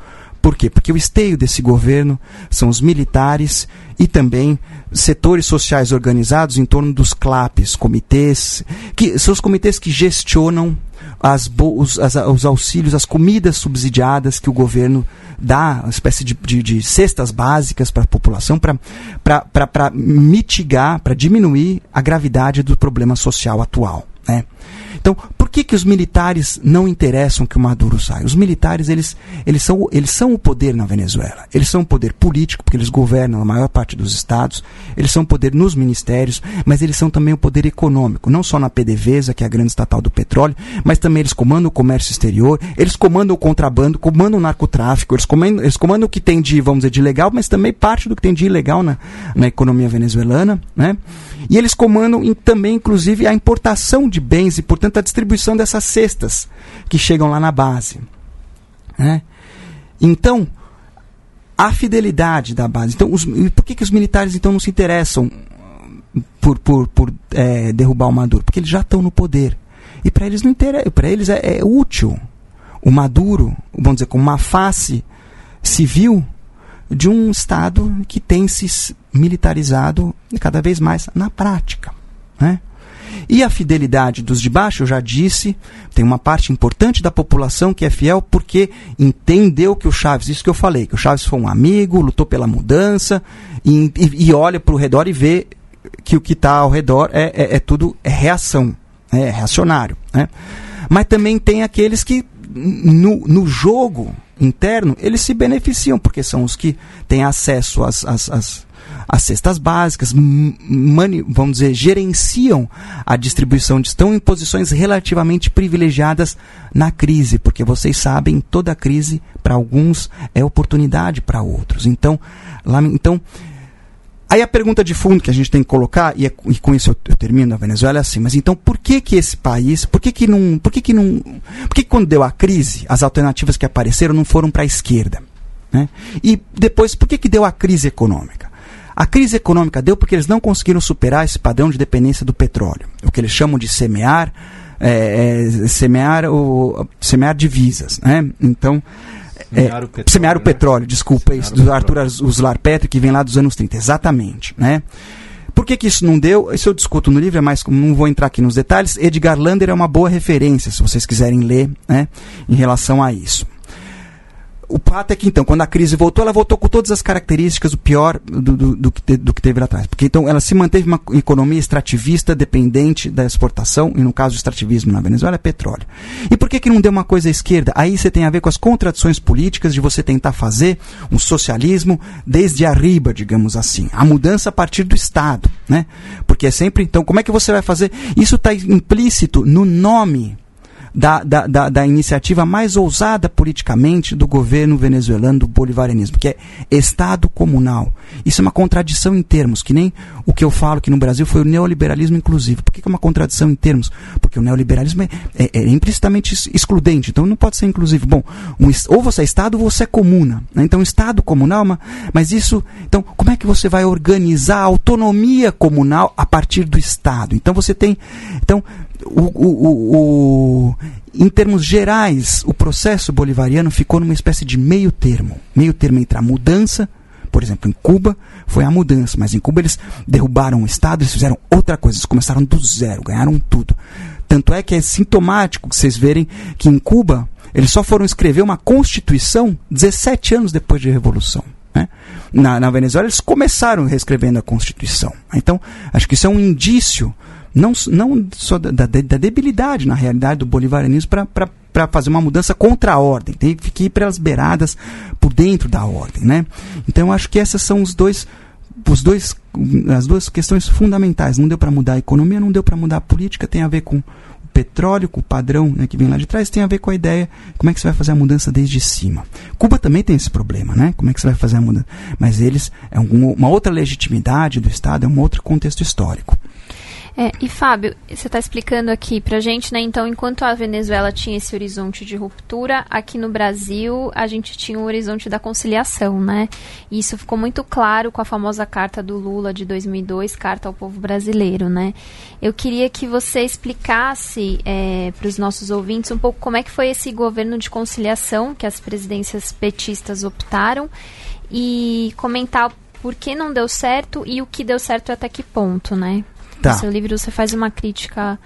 Por quê? Porque o esteio desse governo são os militares e também setores sociais organizados em torno dos CLAPs, comitês, que são os comitês que gestionam as, os, as, os auxílios, as comidas subsidiadas que o governo dá, uma espécie de, de, de cestas básicas para a população, para mitigar, para diminuir a gravidade do problema social atual. Né? Então, que, que os militares não interessam que o Maduro saia? Os militares, eles, eles, são, eles são o poder na Venezuela. Eles são o poder político, porque eles governam a maior parte dos estados. Eles são o poder nos ministérios, mas eles são também o poder econômico. Não só na PDVSA, que é a grande estatal do petróleo, mas também eles comandam o comércio exterior, eles comandam o contrabando, comandam o narcotráfico, eles comandam, eles comandam o que tem de, vamos dizer, de legal, mas também parte do que tem de ilegal na, na economia venezuelana. Né? E eles comandam também, inclusive, a importação de bens e, portanto, a distribuição dessas cestas que chegam lá na base. Né? Então, a fidelidade da base. Então, os, por que, que os militares então não se interessam por, por, por é, derrubar o Maduro? Porque eles já estão no poder. E para eles não para eles é, é, útil o Maduro, vamos dizer, como uma face civil de um Estado que tem se militarizado cada vez mais na prática. Né? E a fidelidade dos de baixo, eu já disse, tem uma parte importante da população que é fiel porque entendeu que o Chaves, isso que eu falei, que o Chaves foi um amigo, lutou pela mudança e, e, e olha para o redor e vê que o que está ao redor é, é, é, tudo é reação, né? é reacionário. Né? Mas também tem aqueles que no, no jogo interno eles se beneficiam, porque são os que têm acesso às, às, às as cestas básicas, vamos dizer, gerenciam a distribuição, estão em posições relativamente privilegiadas na crise, porque vocês sabem, toda crise para alguns é oportunidade para outros. Então, lá, então Aí a pergunta de fundo que a gente tem que colocar, e, é, e com isso eu, eu, termino a Venezuela, é assim, mas então por que que esse país, por que que não, por que que não, por que, que quando deu a crise, as alternativas que apareceram não foram para a esquerda? Né? E depois, por que que deu a crise econômica? A crise econômica deu porque eles não conseguiram superar esse padrão de dependência do petróleo, o que eles chamam de semear, é, é, semear, o, semear divisas, né? Então, Semear, é, o, petróleo, semear o né? petróleo, desculpa, semear isso, do Arthur Uslar Petri, que vem lá dos anos 30, exatamente, né? Por que, que isso não deu? Isso eu discuto no livro, é mais não vou entrar aqui nos detalhes. Edgar Lander é uma boa referência, se vocês quiserem ler, né, em relação a isso. O fato é que, então, quando a crise voltou, ela voltou com todas as características, o pior do, do, do, que, do que teve lá atrás. Porque, então, ela se manteve uma economia extrativista, dependente da exportação, e no caso, o extrativismo na Venezuela é petróleo. E por que, que não deu uma coisa à esquerda? Aí você tem a ver com as contradições políticas de você tentar fazer um socialismo desde arriba, digamos assim. A mudança a partir do Estado, né? Porque é sempre, então, como é que você vai fazer? Isso está implícito no nome da, da, da, da, iniciativa mais ousada politicamente do governo venezuelano do bolivarianismo, que é Estado comunal. Isso é uma contradição em termos, que nem o que eu falo que no Brasil foi o neoliberalismo inclusivo. Por que é uma contradição em termos? Porque o neoliberalismo é, é, é implicitamente excludente, então não pode ser inclusivo. Bom, um, ou você é Estado ou você é comuna. Né? Então, Estado comunal, é mas isso. Então, como é que você vai organizar a autonomia comunal a partir do Estado? Então, você tem. Então, o, o, o, em termos gerais, o processo bolivariano ficou numa espécie de meio termo meio termo entre a mudança, por exemplo, em Cuba foi a mudança, mas em Cuba eles derrubaram o Estado, eles fizeram outra coisa, eles começaram do zero, ganharam tudo. Tanto é que é sintomático que vocês verem que em Cuba eles só foram escrever uma constituição 17 anos depois de Revolução. Né? Na, na Venezuela eles começaram reescrevendo a Constituição. Então, acho que isso é um indício não, não só da, da, da debilidade, na realidade, do bolivarianismo para fazer uma mudança contra a ordem. Tem que ir pelas beiradas, por dentro da ordem. Né? Então, acho que essas são os dois, os dois, as duas questões fundamentais. Não deu para mudar a economia, não deu para mudar a política, tem a ver com o petróleo, com o padrão né, que vem lá de trás, tem a ver com a ideia como é que você vai fazer a mudança desde cima. Cuba também tem esse problema, né? Como é que você vai fazer a mudança? Mas eles, é uma outra legitimidade do Estado, é um outro contexto histórico. É, e Fábio, você está explicando aqui para gente, né? Então, enquanto a Venezuela tinha esse horizonte de ruptura, aqui no Brasil a gente tinha o horizonte da conciliação, né? E isso ficou muito claro com a famosa carta do Lula de 2002, carta ao povo brasileiro, né? Eu queria que você explicasse é, para os nossos ouvintes um pouco como é que foi esse governo de conciliação que as presidências petistas optaram e comentar por que não deu certo e o que deu certo até que ponto, né? Tá. No seu livro você faz uma crítica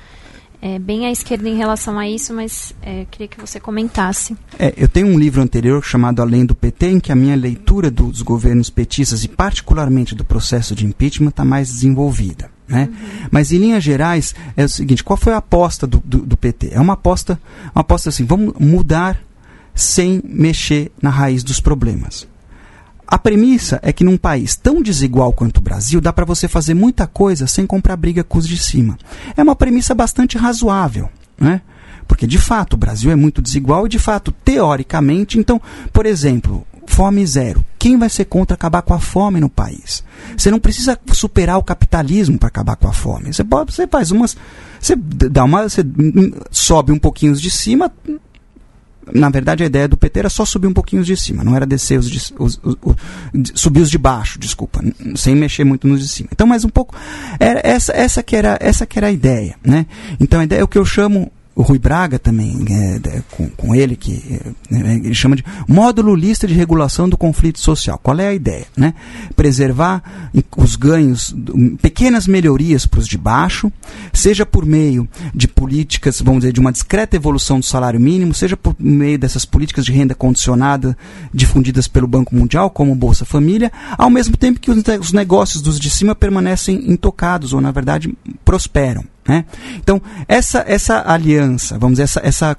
é, bem à esquerda em relação a isso, mas é, queria que você comentasse. É, eu tenho um livro anterior chamado Além do PT, em que a minha leitura dos governos petistas e particularmente do processo de impeachment está mais desenvolvida. Né? Uhum. Mas em linhas gerais é o seguinte: qual foi a aposta do, do, do PT? É uma aposta, uma aposta assim, vamos mudar sem mexer na raiz dos problemas. A premissa é que num país tão desigual quanto o Brasil, dá para você fazer muita coisa sem comprar briga com os de cima. É uma premissa bastante razoável, né? Porque de fato o Brasil é muito desigual e de fato, teoricamente, então, por exemplo, fome zero. Quem vai ser contra acabar com a fome no país? Você não precisa superar o capitalismo para acabar com a fome. Você, pode, você faz umas. Você dá uma. Você sobe um pouquinho de cima, na verdade, a ideia do PT era só subir um pouquinho os de cima, não era descer os, de, os, os, os subir os de baixo, desculpa, sem mexer muito nos de cima. Então, mais um pouco, era essa, essa que era essa que era a ideia, né? Então, a ideia é o que eu chamo o Rui Braga também, é, com, com, ele, que é, ele chama de módulo lista de regulação do conflito social. Qual é a ideia? Né? Preservar os ganhos, pequenas melhorias para os de baixo, seja por meio de políticas, vamos dizer, de uma discreta evolução do salário mínimo, seja por meio dessas políticas de renda condicionada difundidas pelo Banco Mundial, como Bolsa Família, ao mesmo tempo que os negócios dos de cima permanecem intocados, ou na verdade prosperam. Né? Então, essa, essa aliança, vamos dizer, essa, essa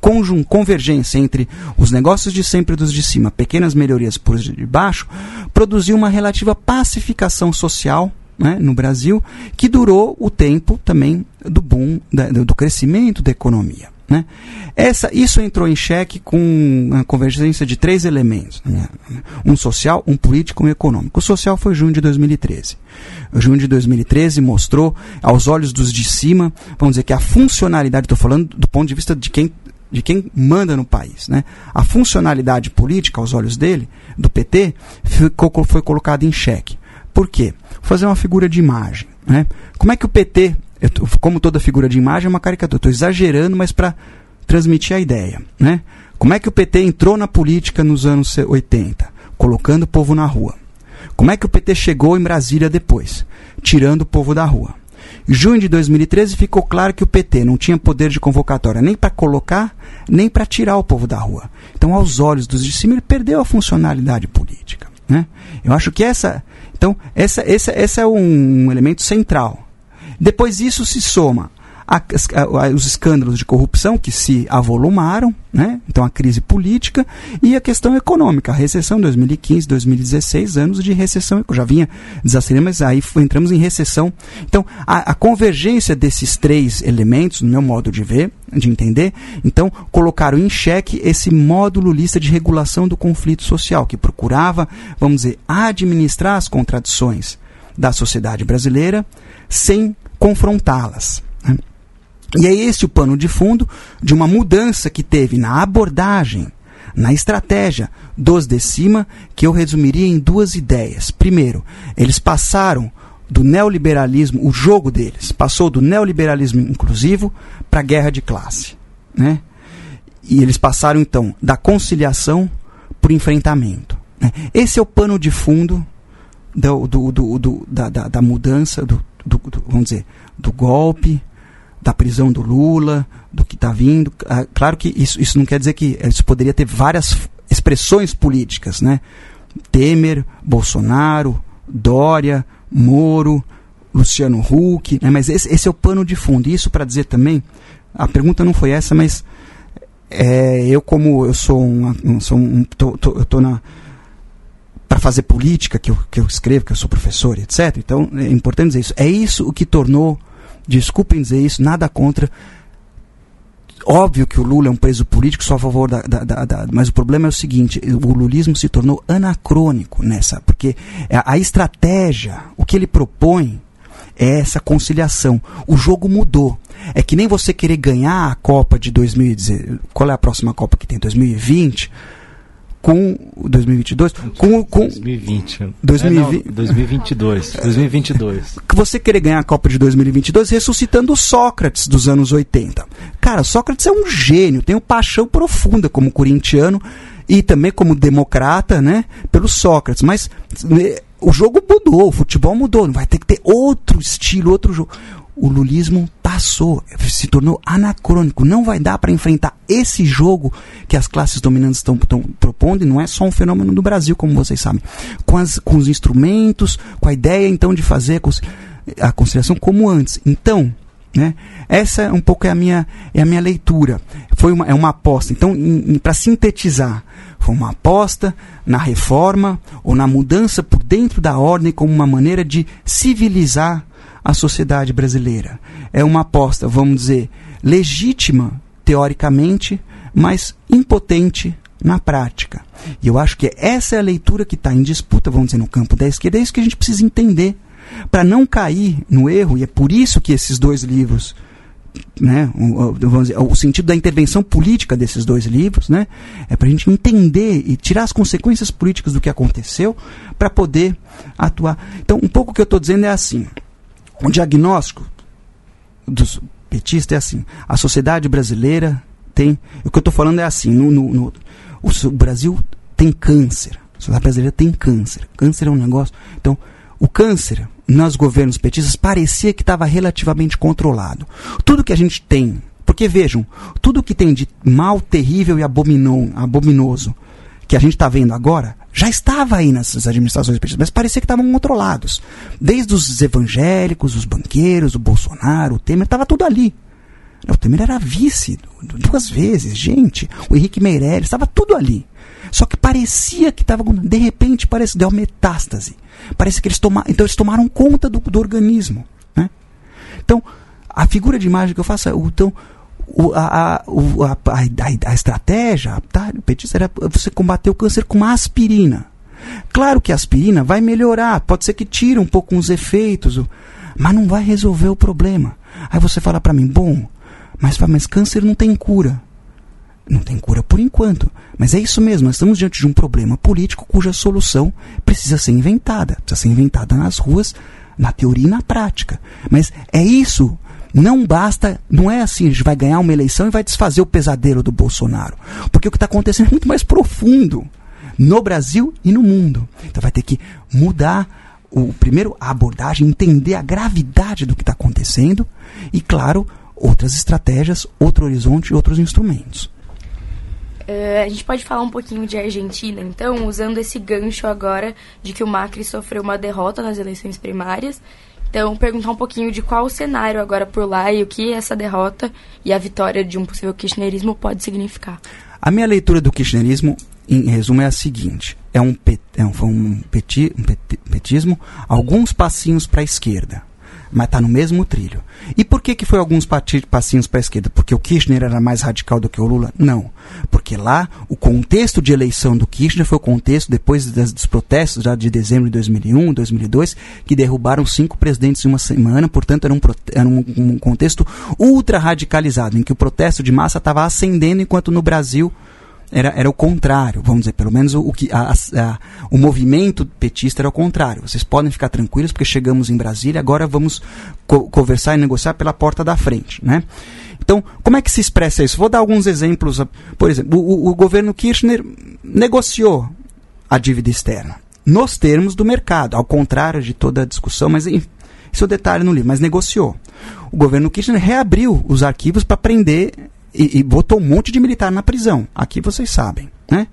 conjun, convergência entre os negócios de sempre e dos de cima, pequenas melhorias por de baixo, produziu uma relativa pacificação social né, no Brasil, que durou o tempo também do boom, da, do crescimento da economia. Né? Essa, isso entrou em xeque com a convergência de três elementos: né? um social, um político e um econômico. O social foi junho de 2013. O junho de 2013 mostrou, aos olhos dos de cima, vamos dizer que a funcionalidade, estou falando do ponto de vista de quem de quem manda no país. Né? A funcionalidade política, aos olhos dele, do PT, ficou, foi colocada em xeque. Por quê? Vou fazer uma figura de imagem. Né? Como é que o PT como toda figura de imagem é uma caricatura. Estou exagerando, mas para transmitir a ideia. Né? Como é que o PT entrou na política nos anos 80? Colocando o povo na rua. Como é que o PT chegou em Brasília depois? Tirando o povo da rua. Em junho de 2013 ficou claro que o PT não tinha poder de convocatória nem para colocar, nem para tirar o povo da rua. Então, aos olhos dos de cima, ele perdeu a funcionalidade política. Né? Eu acho que essa. Então, essa, essa, esse é um elemento central. Depois isso se soma a, a, os escândalos de corrupção que se avolumaram, né? então a crise política e a questão econômica, a recessão 2015, 2016, anos de recessão, já vinha desacelerando, mas aí entramos em recessão. Então a, a, convergência desses três elementos, no meu modo de ver, de entender, então colocaram em xeque esse módulo lista de regulação do conflito social, que procurava, vamos dizer, administrar as contradições da sociedade brasileira sem confrontá-las. Né? E é esse o pano de fundo de uma mudança que teve na abordagem, na estratégia dos de cima, que eu resumiria em duas ideias. Primeiro, eles passaram do neoliberalismo, o jogo deles passou do neoliberalismo inclusivo para a guerra de classe. Né? E eles passaram, então, da conciliação para o enfrentamento. Né? Esse é o pano de fundo do, do, do, da, da, da, mudança, do, do, do, vamos dizer, do golpe, da prisão do Lula, do que está vindo. Ah, claro que isso, isso não quer dizer que isso poderia ter várias expressões políticas, né? Temer, Bolsonaro, Dória, Moro, Luciano Huck, né? mas esse, esse é o pano de fundo. Isso para dizer também, a pergunta não foi essa, mas é, eu como eu sou um, sou um tô, tô, eu tô na para fazer política que eu, que eu escrevo, que eu sou professor, etc. Então é importante dizer isso. É isso o que tornou, desculpem dizer isso, nada contra. Óbvio que o Lula é um preso político, só a favor da, da, da, da, Mas o problema é o seguinte: o lulismo se tornou anacrônico nessa, porque a, a estratégia, o que ele propõe é essa conciliação. O jogo mudou. É que nem você querer ganhar a Copa de 2010. Qual é a próxima Copa que tem? 2020? Com 2022 com com 2020 2020 é, não, 2022 2022 que você querer ganhar a Copa de 2022 ressuscitando o Sócrates dos anos 80 cara Sócrates é um gênio tem uma paixão profunda como corintiano e também como democrata né pelo Sócrates. Mas né, o jogo mudou o futebol mudou vai ter que ter outro estilo outro jogo o lulismo passou, se tornou anacrônico. Não vai dar para enfrentar esse jogo que as classes dominantes estão propondo, e não é só um fenômeno do Brasil, como vocês sabem. Com, as, com os instrumentos, com a ideia então de fazer a conciliação como antes. Então, né, essa é um pouco é a minha, é a minha leitura. Foi uma, é uma aposta. Então, para sintetizar, foi uma aposta na reforma ou na mudança por dentro da ordem como uma maneira de civilizar a sociedade brasileira. É uma aposta, vamos dizer, legítima teoricamente, mas impotente na prática. E eu acho que essa é a leitura que está em disputa, vamos dizer, no campo da esquerda. É isso que a gente precisa entender para não cair no erro, e é por isso que esses dois livros né, o, dizer, o, sentido da intervenção política desses dois livros, né, é para a gente entender e tirar as consequências políticas do que aconteceu para poder atuar. Então, um pouco o que eu estou dizendo é assim: o diagnóstico dos petistas é assim: a sociedade brasileira tem. O que eu estou falando é assim: no, no, no o, o Brasil tem câncer. A sociedade brasileira tem câncer. Câncer é um negócio. Então, o câncer nos governos petistas parecia que estava relativamente controlado. Tudo que a gente tem, porque vejam, tudo que tem de mal, terrível e abominou, abominoso que a gente está vendo agora já estava aí nessas administrações petistas, mas parecia que estavam controlados. Desde os evangélicos, os banqueiros, o Bolsonaro, o Temer, estava tudo ali. O Temer era vice duas vezes, gente. O Henrique Meirelles, estava tudo ali. Só que parecia que estava. De repente, parece deu metástase. Parece que eles tomaram. Então eles tomaram conta do, do organismo. Né? Então, a figura de imagem que eu faço é. Então, o, a, a, a, a, estratégia tá, petista era você combater o câncer com uma aspirina. Claro que a aspirina vai melhorar, pode ser que tire um pouco os efeitos, mas não vai resolver o problema. Aí você fala para mim, bom, mas, mas câncer não tem cura. Não tem cura por enquanto. Mas é isso mesmo, nós estamos diante de um problema político cuja solução precisa ser inventada. Precisa ser inventada nas ruas, na teoria e na prática. Mas é isso. Não basta, não é assim, a gente vai ganhar uma eleição e vai desfazer o pesadelo do Bolsonaro. Porque o que está acontecendo é muito mais profundo no Brasil e no mundo. Então vai ter que mudar o primeiro a abordagem, entender a gravidade do que está acontecendo e, claro, outras estratégias, outro horizonte outros instrumentos. Uh, a gente pode falar um pouquinho de Argentina, então, usando esse gancho agora de que o Macri sofreu uma derrota nas eleições primárias. Então, perguntar um pouquinho de qual o cenário agora por lá e o que essa derrota e a vitória de um possível kirchnerismo pode significar. A minha leitura do kirchnerismo, em resumo, é a seguinte: é um, pet, é um, um, peti, um pet, petismo, alguns passinhos para a esquerda mas está no mesmo trilho. E por que, que foi alguns passinhos para a esquerda? Porque o Kirchner era mais radical do que o Lula? Não. Porque lá o contexto de eleição do Kirchner foi o contexto depois das, dos protestos já de dezembro de 2001, 2002, que derrubaram cinco presidentes em uma semana. Portanto, era um, era um, um contexto ultra radicalizado, em que o protesto de massa estava ascendendo, enquanto no Brasil era, era o contrário, vamos dizer, pelo menos o, o que a, a, o movimento petista era o contrário. Vocês podem ficar tranquilos porque chegamos em Brasília, agora vamos co conversar e negociar pela porta da frente, né? Então, como é que se expressa isso? Vou dar alguns exemplos. Por exemplo, o, o governo Kirchner negociou a dívida externa nos termos do mercado, ao contrário de toda a discussão, mas isso é o detalhe no livro, mas negociou. O governo Kirchner reabriu os arquivos para prender e, e, botou um monte de militar na prisão. Aqui vocês sabem. Né?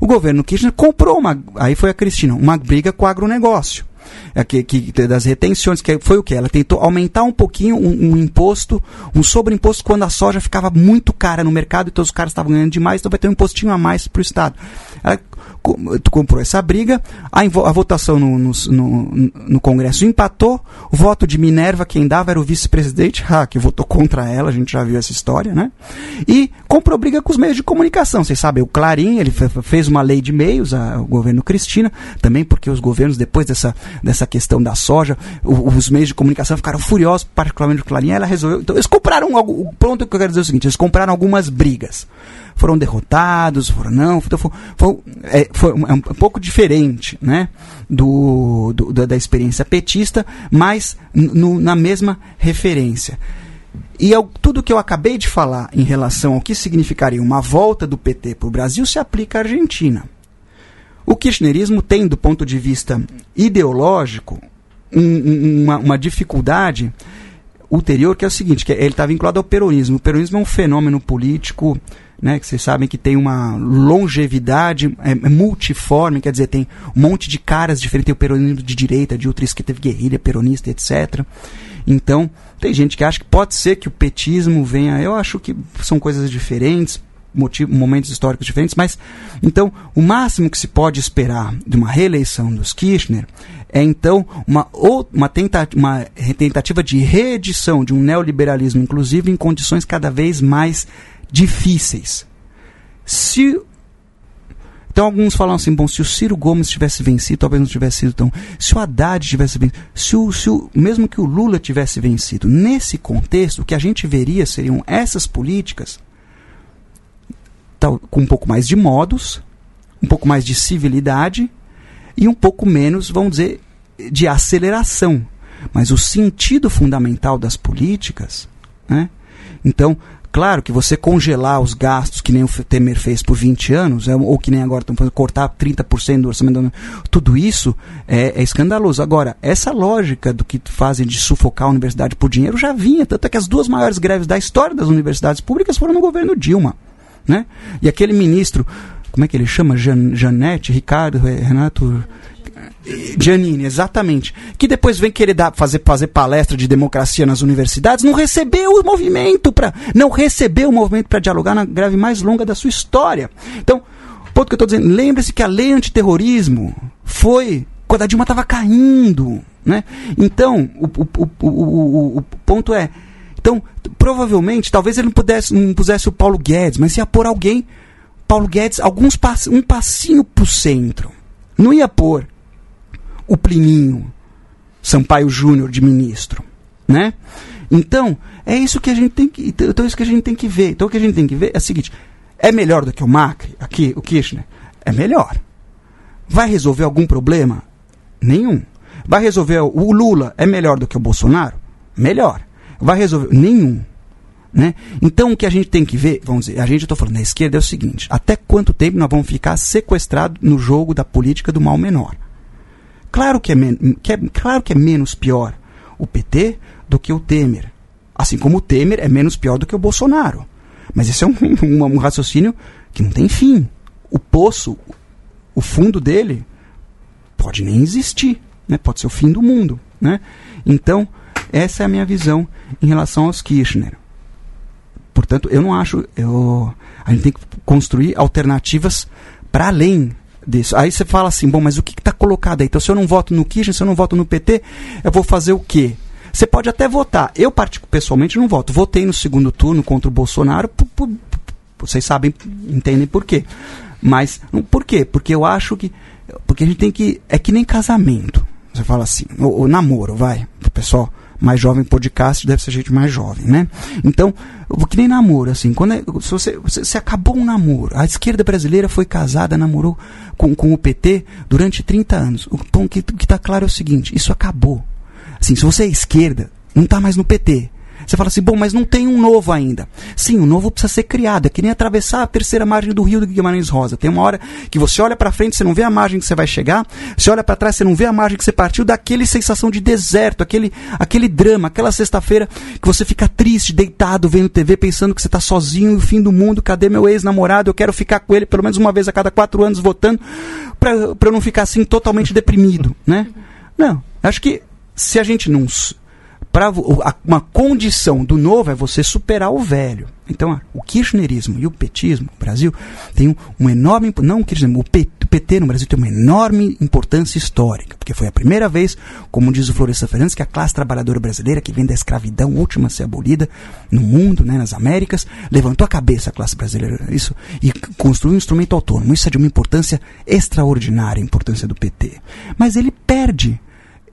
O governo Kirchner comprou uma. Aí foi a Cristina, uma briga com o agronegócio. É que, que, das retenções, que foi o que? Ela tentou aumentar um pouquinho um, um, imposto, um sobreimposto quando a soja ficava muito cara no mercado e todos os caras estavam ganhando demais, então vai ter um impostinho a mais para o Estado. Ela comprou essa briga, a, a votação no, no, no, no, Congresso empatou, o voto de Minerva, quem dava era o vice-presidente, que votou contra ela, a gente já viu essa história, né? E comprou briga com os meios de comunicação. Vocês sabem, o Clarim, ele fez uma lei de meios, a, o governo Cristina, também porque os governos, depois dessa, dessa questão da soja, o, os meios de comunicação ficaram furiosos, particularmente o Clarim, ela resolveu. Então, eles compraram algo. Pronto, o que eu quero dizer é o seguinte: eles compraram algumas brigas foram derrotados, foram não, então foi, é, foi um, é um pouco diferente né, do, do da, experiência petista, mas no, na mesma referência. E tudo que eu acabei de falar em relação ao que significaria uma volta do PT para o Brasil se aplica à Argentina. O kirchnerismo tem, do ponto de vista ideológico, um, uma, uma dificuldade ulterior, que é o seguinte, que ele está vinculado ao peronismo. O peronismo é um fenômeno político né, que vocês sabem que tem uma longevidade, é, é, multiforme, quer dizer, tem um monte de caras diferentes, tem o peronismo de direita, de outra teve guerrilha peronista, etc. Então, tem gente que acha que pode ser que o petismo venha, eu acho que são coisas diferentes, motivos, momentos históricos diferentes, mas então o máximo que se pode esperar de uma reeleição dos Kirchner é então uma, uma, tentativa, uma tentativa de reedição de um neoliberalismo, inclusive em condições cada vez mais difíceis. Se Então alguns falam assim, bom, se o Ciro Gomes tivesse vencido, talvez não tivesse sido tão. Se o Haddad tivesse vencido, se o, se o, mesmo que o Lula tivesse vencido, nesse contexto, o que a gente veria seriam essas políticas tal, com um pouco mais de modos, um pouco mais de civilidade e um pouco menos, vamos dizer, de aceleração. Mas o sentido fundamental das políticas, né? Então, Claro que você congelar os gastos, que nem o Temer fez por 20 anos, é, ou que nem agora estão fazendo, cortar 30% do orçamento, tudo isso é, é, escandaloso. Agora, essa lógica do que fazem de sufocar a universidade por dinheiro já vinha, tanto é que as duas maiores greves da história das universidades públicas foram no governo Dilma. Né? E aquele ministro, como é que ele chama? Jan, Janete, Ricardo, Renato. Giannini, exatamente. Que depois vem querer dar, fazer, fazer palestra de democracia nas universidades, não recebeu o movimento para não recebeu o movimento para dialogar na greve mais longa da sua história. Então, ponto que eu estou dizendo, lembre-se que a lei antiterrorismo foi quando a Dilma estava caindo, né? Então, o, o, o, o, ponto é, então, provavelmente, talvez ele não pudesse, não pusesse o Paulo Guedes, mas ia pôr alguém, Paulo Guedes, alguns um passinho pro centro. Não ia pôr o Plininho Sampaio Júnior de ministro, né? Então, é isso que a gente tem que, então é isso que a gente tem que ver. Então o que a gente tem que ver é o seguinte, é melhor do que o Macri, aqui, o Kirchner? É melhor. Vai resolver algum problema? Nenhum. Vai resolver o Lula é melhor do que o Bolsonaro? Melhor. Vai resolver nenhum. Né? Então o que a gente tem que ver, vamos dizer, a gente estou falando da esquerda é o seguinte: até quanto tempo nós vamos ficar sequestrados no jogo da política do mal menor? Claro que é, que é, claro que é menos pior o PT do que o Temer. Assim como o Temer é menos pior do que o Bolsonaro. Mas esse é um, um, um raciocínio que não tem fim. O poço, o fundo dele, pode nem existir. Né? Pode ser o fim do mundo. Né? Então, essa é a minha visão em relação aos Kirchner. Portanto, eu não acho. Eu, a gente tem que construir alternativas para além disso. Aí você fala assim, bom, mas o que está colocado aí? Então, se eu não voto no Kirchner, se eu não voto no PT, eu vou fazer o quê? Você pode até votar. Eu, pessoalmente, não voto. Votei no segundo turno contra o Bolsonaro. Vocês sabem, entendem por quê. Mas, por quê? Porque eu acho que. Porque a gente tem que. É que nem casamento. Você fala assim, o, namoro, vai, pessoal mais jovem podcast deve ser gente mais jovem, né? Então, que nem namoro, assim, quando é, se você, acabou um namoro, a esquerda brasileira foi casada, namorou com, com o PT durante 30 anos. O ponto que, que tá claro é o seguinte, isso acabou. Assim, se você é esquerda, não está mais no PT. Você fala assim, bom, mas não tem um novo ainda. Sim, o um novo precisa ser criado. É que nem atravessar a terceira margem do rio do Guimarães Rosa. Tem uma hora que você olha para frente, você não vê a margem que você vai chegar. Você olha para trás, você não vê a margem que você partiu. Daquele sensação de deserto, aquele, aquele drama, aquela sexta-feira que você fica triste, deitado, vendo TV, pensando que você está sozinho, o fim do mundo. Cadê meu ex-namorado? Eu quero ficar com ele pelo menos uma vez a cada quatro anos votando para eu não ficar assim totalmente deprimido, né? Não, acho que se a gente não uma condição do novo é você superar o velho. Então, o kirchnerismo e o petismo no Brasil tem um, um enorme. Não o kirchnerismo, o PT no Brasil tem uma enorme importância histórica, porque foi a primeira vez, como diz o Florestan Fernandes, que a classe trabalhadora brasileira, que vem da escravidão última a ser abolida no mundo, né, nas Américas, levantou a cabeça a classe brasileira isso e construiu um instrumento autônomo. Isso é de uma importância extraordinária, a importância do PT. Mas ele perde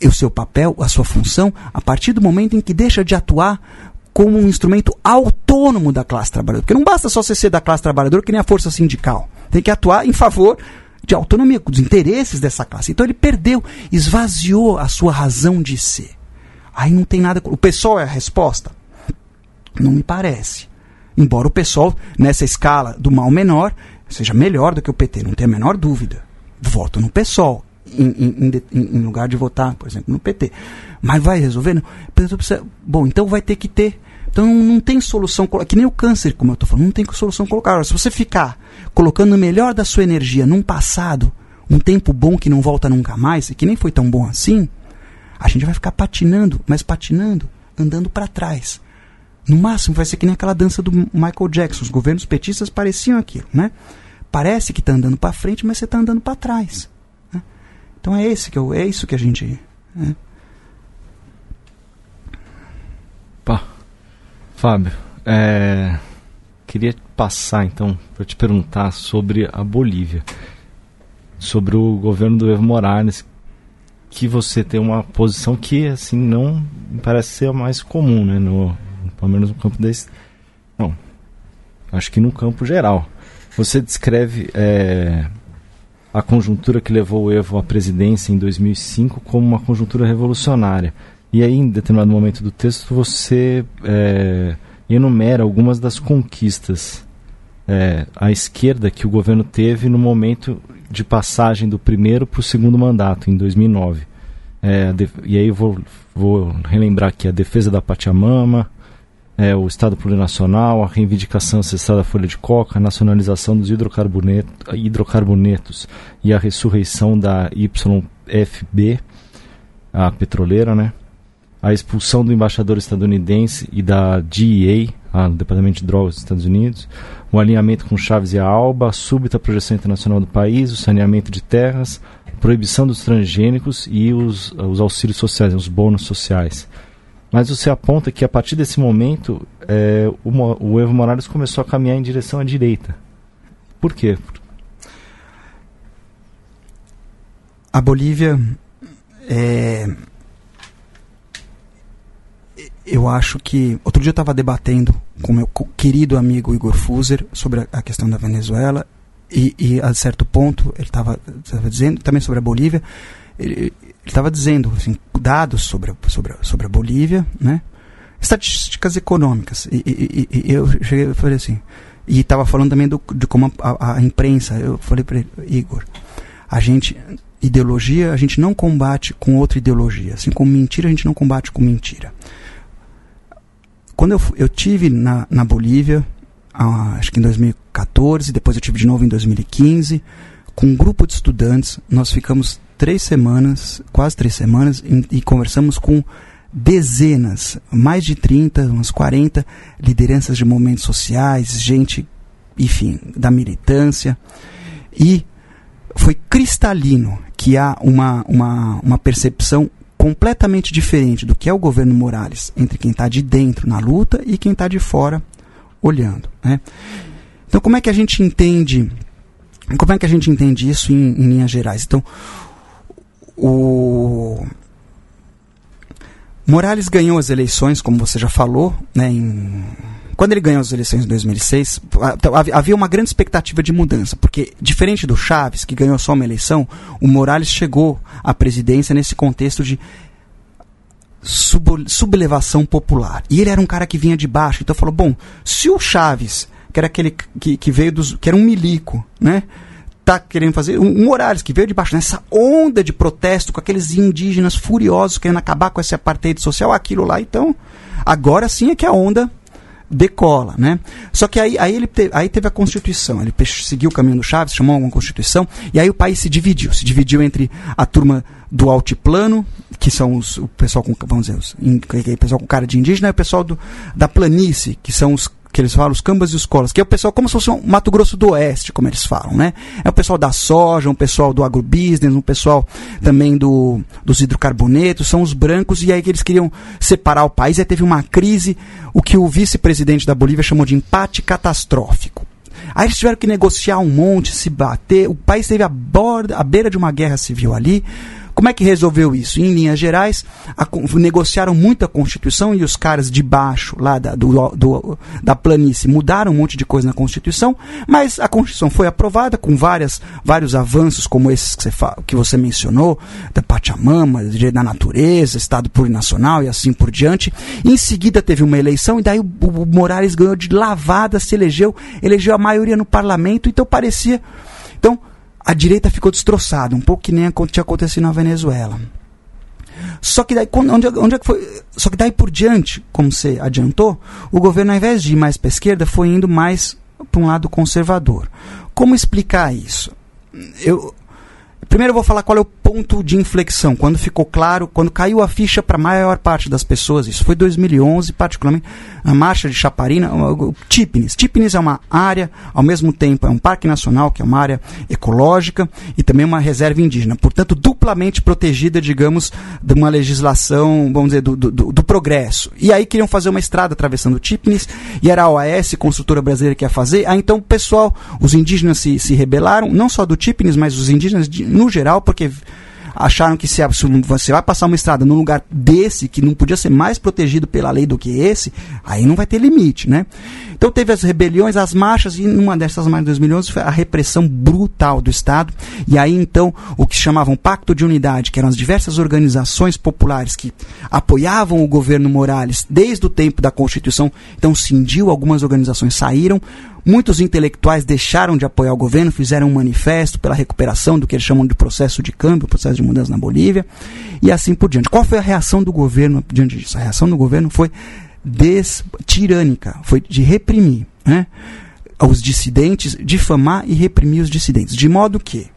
o seu papel, a sua função, a partir do momento em que deixa de atuar como um instrumento autônomo da classe trabalhadora. Porque não basta só você ser da classe trabalhadora que nem a força sindical. Tem que atuar em favor de autonomia, dos interesses dessa classe. Então ele perdeu, esvaziou a sua razão de ser. Aí não tem nada. O pessoal é a resposta? Não me parece. Embora o pessoal, nessa escala do mal menor, seja melhor do que o PT, não tem a menor dúvida. Voto no PSOL em, em, em, lugar de votar, por exemplo, no PT. Mas vai resolver? Não. Bom, então vai ter que ter. Então não, tem solução, que nem o câncer, como eu estou falando, não tem solução colocar. Se você ficar colocando o melhor da sua energia num passado, um tempo bom que não volta nunca mais, e que nem foi tão bom assim, a gente vai ficar patinando, mas patinando, andando para trás. No máximo vai ser que nem aquela dança do Michael Jackson. Os governos petistas pareciam aquilo, né? Parece que está andando para frente, mas você está andando para trás. Então é esse que eu, é isso que a gente. É. Pá. Fábio, é, queria passar então para te perguntar sobre a Bolívia. sobre o governo do Evo Morales, que você tem uma posição que assim não parece ser a mais comum, né, no pelo menos no campo desse, não, acho que no campo geral. Você descreve é, a conjuntura que levou o Evo à presidência em 2005 como uma conjuntura revolucionária. E aí, em determinado momento do texto, você é, enumera algumas das conquistas é, à esquerda que o governo teve no momento de passagem do primeiro para o segundo mandato, em 2009. É, e aí vou, vou relembrar aqui a defesa da Pachamama, é, o Estado Plurinacional, a reivindicação ancestral da folha de coca, a nacionalização dos hidrocarbonetos, e a ressurreição da YFB, a petroleira, né? a expulsão do embaixador estadunidense e da DEA, a Departamento de Drogas dos Estados Unidos, o alinhamento com Chaves e a Alba, a súbita projeção internacional do país, o saneamento de terras, a proibição dos transgênicos e os, os auxílios sociais, os bônus sociais. Mas você aponta que a partir desse momento é, o, o Evo Morales começou a caminhar em direção à direita. Por quê? A Bolívia é, eu acho que. Outro dia eu estava debatendo com meu querido amigo Igor Fuser sobre a questão da Venezuela, e, e a certo ponto ele estava dizendo, também sobre a Bolívia, ele estava dizendo assim, dados sobre, sobre, sobre a Bolívia, né? estatísticas econômicas. E, e, e, eu cheguei e falei assim. E estava falando também do, de como a, a imprensa. Eu falei para ele, Igor, a gente. Ideologia a gente não combate com outra ideologia. Assim como mentira a gente não combate com mentira. Quando eu, eu tive na, na Bolívia, ah, acho que em 2014, depois eu tive de novo em 2015, com um grupo de estudantes, nós ficamos três semanas, quase três semanas, e, e conversamos com dezenas, mais de 30, umas 40 lideranças de movimentos sociais, gente, enfim, da militância. E foi cristalino que há uma, uma, uma percepção completamente diferente do que é o governo Morales entre quem está de dentro na luta e quem está de fora olhando. Né? Então, como é que a gente entende? Como é que a gente entende isso em, em linhas gerais? Então, o Morales ganhou as eleições, como você já falou, né, em quando ele ganhou as eleições em 2006, havia uma grande expectativa de mudança, porque, diferente do Chaves, que ganhou só uma eleição, o Morales chegou à presidência nesse contexto de sub sublevação popular. E ele era um cara que vinha de baixo, então falou: bom, se o Chaves, que era aquele que, que veio dos. que era um milico, né? Tá querendo fazer. Um, Morales que veio de baixo, nessa onda de protesto com aqueles indígenas furiosos querendo acabar com esse apartheid social, aquilo lá, então. Agora sim é que a onda decola, né? Só que aí, aí ele te, aí teve a Constituição, ele seguiu o caminho do Chaves, chamou uma Constituição, e aí o país se dividiu, se dividiu entre a turma do altiplano, que são os, o pessoal com, vamos dizer, o pessoal com cara de indígena, e o pessoal do, da planície, que são os que eles falam, os cambas e os colas, que é o pessoal como se fosse um Mato Grosso do Oeste, como eles falam, né? É o pessoal da soja, um pessoal do agrobusiness, um pessoal também do, dos hidrocarbonetos, são os brancos, e aí que eles queriam separar o país, aí teve uma crise, o que o vice-presidente da Bolívia chamou de empate catastrófico. Aí eles tiveram que negociar um monte, se bater, o país teve a, borda, a beira de uma guerra civil ali, como é que resolveu isso? Em linhas gerais, a, negociaram muito a Constituição e os caras de baixo, lá da, do, do, da planície, mudaram um monte de coisa na Constituição, mas a Constituição foi aprovada com várias, vários avanços, como esses que você, que você mencionou, da Pachamama, da natureza, Estado plurinacional e assim por diante. Em seguida teve uma eleição e daí o, o Morales ganhou de lavada, se elegeu, elegeu a maioria no parlamento, então parecia. Então, a direita ficou destroçada, um pouco que nem tinha acontecido na Venezuela. Só que daí, onde, onde é que foi? Só que daí por diante, como você adiantou, o governo, ao invés de ir mais para a esquerda, foi indo mais para um lado conservador. Como explicar isso? Eu, primeiro eu vou falar qual é o ponto de inflexão, quando ficou claro, quando caiu a ficha para a maior parte das pessoas, isso foi 2011, particularmente a marcha de Chaparina, Tipnis. Tipnis é uma área, ao mesmo tempo é um parque nacional, que é uma área ecológica e também uma reserva indígena, portanto duplamente protegida, digamos, de uma legislação, vamos dizer, do, do, do progresso. E aí queriam fazer uma estrada atravessando Tipnis e era a OAS, construtora brasileira, que ia fazer. Aí então o pessoal, os indígenas se, se rebelaram, não só do Tipnis, mas os indígenas de, no geral, porque acharam que se você vai passar uma estrada num lugar desse, que não podia ser mais protegido pela lei do que esse, aí não vai ter limite, né? Então teve as rebeliões, as marchas, e numa dessas marchas de 2011 foi a repressão brutal do Estado. E aí então o que chamavam Pacto de Unidade, que eram as diversas organizações populares que apoiavam o governo Morales desde o tempo da Constituição, então cindiu, algumas organizações saíram, Muitos intelectuais deixaram de apoiar o governo, fizeram um manifesto pela recuperação do que eles chamam de processo de câmbio, processo de mudança na Bolívia, e assim por diante. Qual foi a reação do governo diante disso? A reação do governo foi des tirânica, foi de reprimir né, os dissidentes, difamar e reprimir os dissidentes. De modo que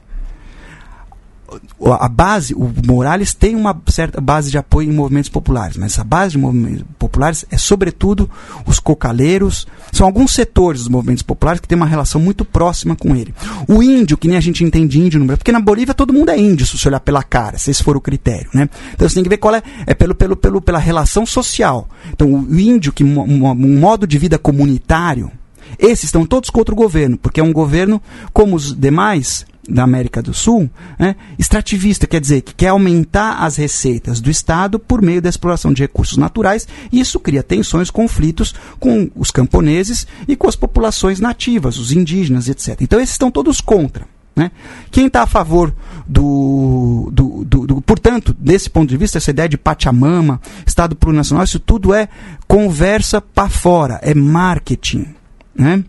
a base, o Morales tem uma certa base de apoio em movimentos populares, mas essa base de movimentos populares é sobretudo os cocaleiros, são alguns setores dos movimentos populares que têm uma relação muito próxima com ele. O índio, que nem a gente entende índio no Brasil, porque na Bolívia todo mundo é índio, se você olhar pela cara, se esse for o critério, né? Então você tem que ver qual é, é pelo, pelo, pelo, pela relação social. Então o índio, que um, um modo de vida comunitário, esses estão todos contra o governo, porque é um governo, como os demais, da América do Sul, né, extrativista, quer dizer, que quer aumentar as receitas do Estado por meio da exploração de recursos naturais, e isso cria tensões, conflitos com os camponeses e com as populações nativas, os indígenas, etc. Então, esses estão todos contra. Né? Quem está a favor do, do, do, do, Portanto, desse ponto de vista, essa ideia de Pachamama, Estado plurinacional, isso tudo é conversa para fora, é marketing. Né?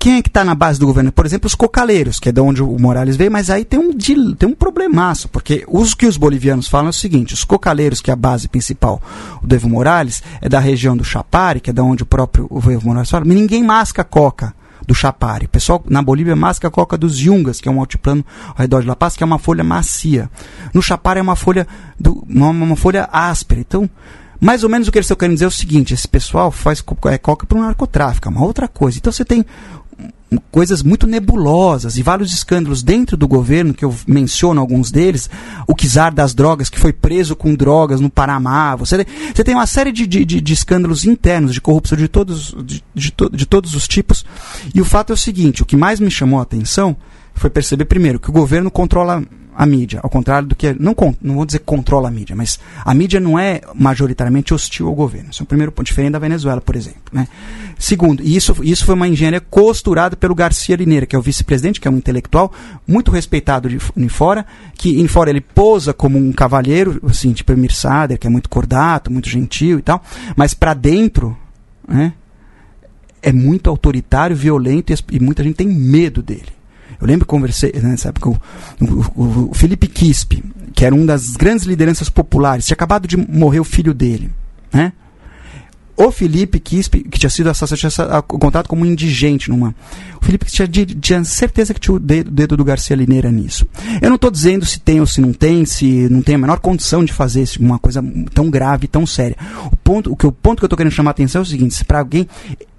Quem é que está na base do governo? Por exemplo, os cocaleiros, que é de onde o Morales veio, mas aí tem um, tem um problemaço, porque os que os bolivianos falam é o seguinte: os cocaleiros, que é a base principal do Evo Morales, é da região do Chapare, que é da onde o próprio Evo Morales fala, mas ninguém masca coca do Chapare. O pessoal na Bolívia masca a coca dos Yungas, que é um altiplano ao redor de La Paz, que é uma folha macia. No Chapare é uma folha, do, uma, uma folha áspera. Então, mais ou menos o que eles estão querendo dizer é o seguinte: esse pessoal faz é, coca para o narcotráfico, é uma outra coisa. Então você tem coisas muito nebulosas e vários escândalos dentro do governo, que eu menciono alguns deles, o Kizar das drogas, que foi preso com drogas no Panamá, você, você tem uma série de, de, de escândalos internos, de corrupção de todos, de, de, to, de todos os tipos, e o fato é o seguinte, o que mais me chamou a atenção foi perceber primeiro que o governo controla a mídia, ao contrário do que. Não, não vou dizer controla a mídia, mas a mídia não é majoritariamente hostil ao governo. Isso é o primeiro ponto, diferente da Venezuela, por exemplo. Né? Segundo, isso, isso foi uma engenharia costurada pelo Garcia Lineira, que é o vice-presidente, que é um intelectual muito respeitado de, de fora, que em fora ele posa como um cavalheiro, assim, tipo Emir Sader, que é muito cordato, muito gentil e tal, mas para dentro, né? É muito autoritário, violento e, e muita gente tem medo dele. Eu lembro que conversei né, nessa época o, o, o, Felipe Quispe, que era uma das grandes lideranças populares, tinha acabado de morrer o filho dele, né? O Felipe Quispe, que tinha sido assassinado, tinha contado como um indigente numa. O Felipe tinha, tinha certeza que tinha o dedo, dedo do Garcia Lineira nisso. Eu não estou dizendo se tem ou se não tem, se não tem a menor condição de fazer uma coisa tão grave, tão séria. O ponto, o que, o ponto que eu estou querendo chamar a atenção é o seguinte: se para alguém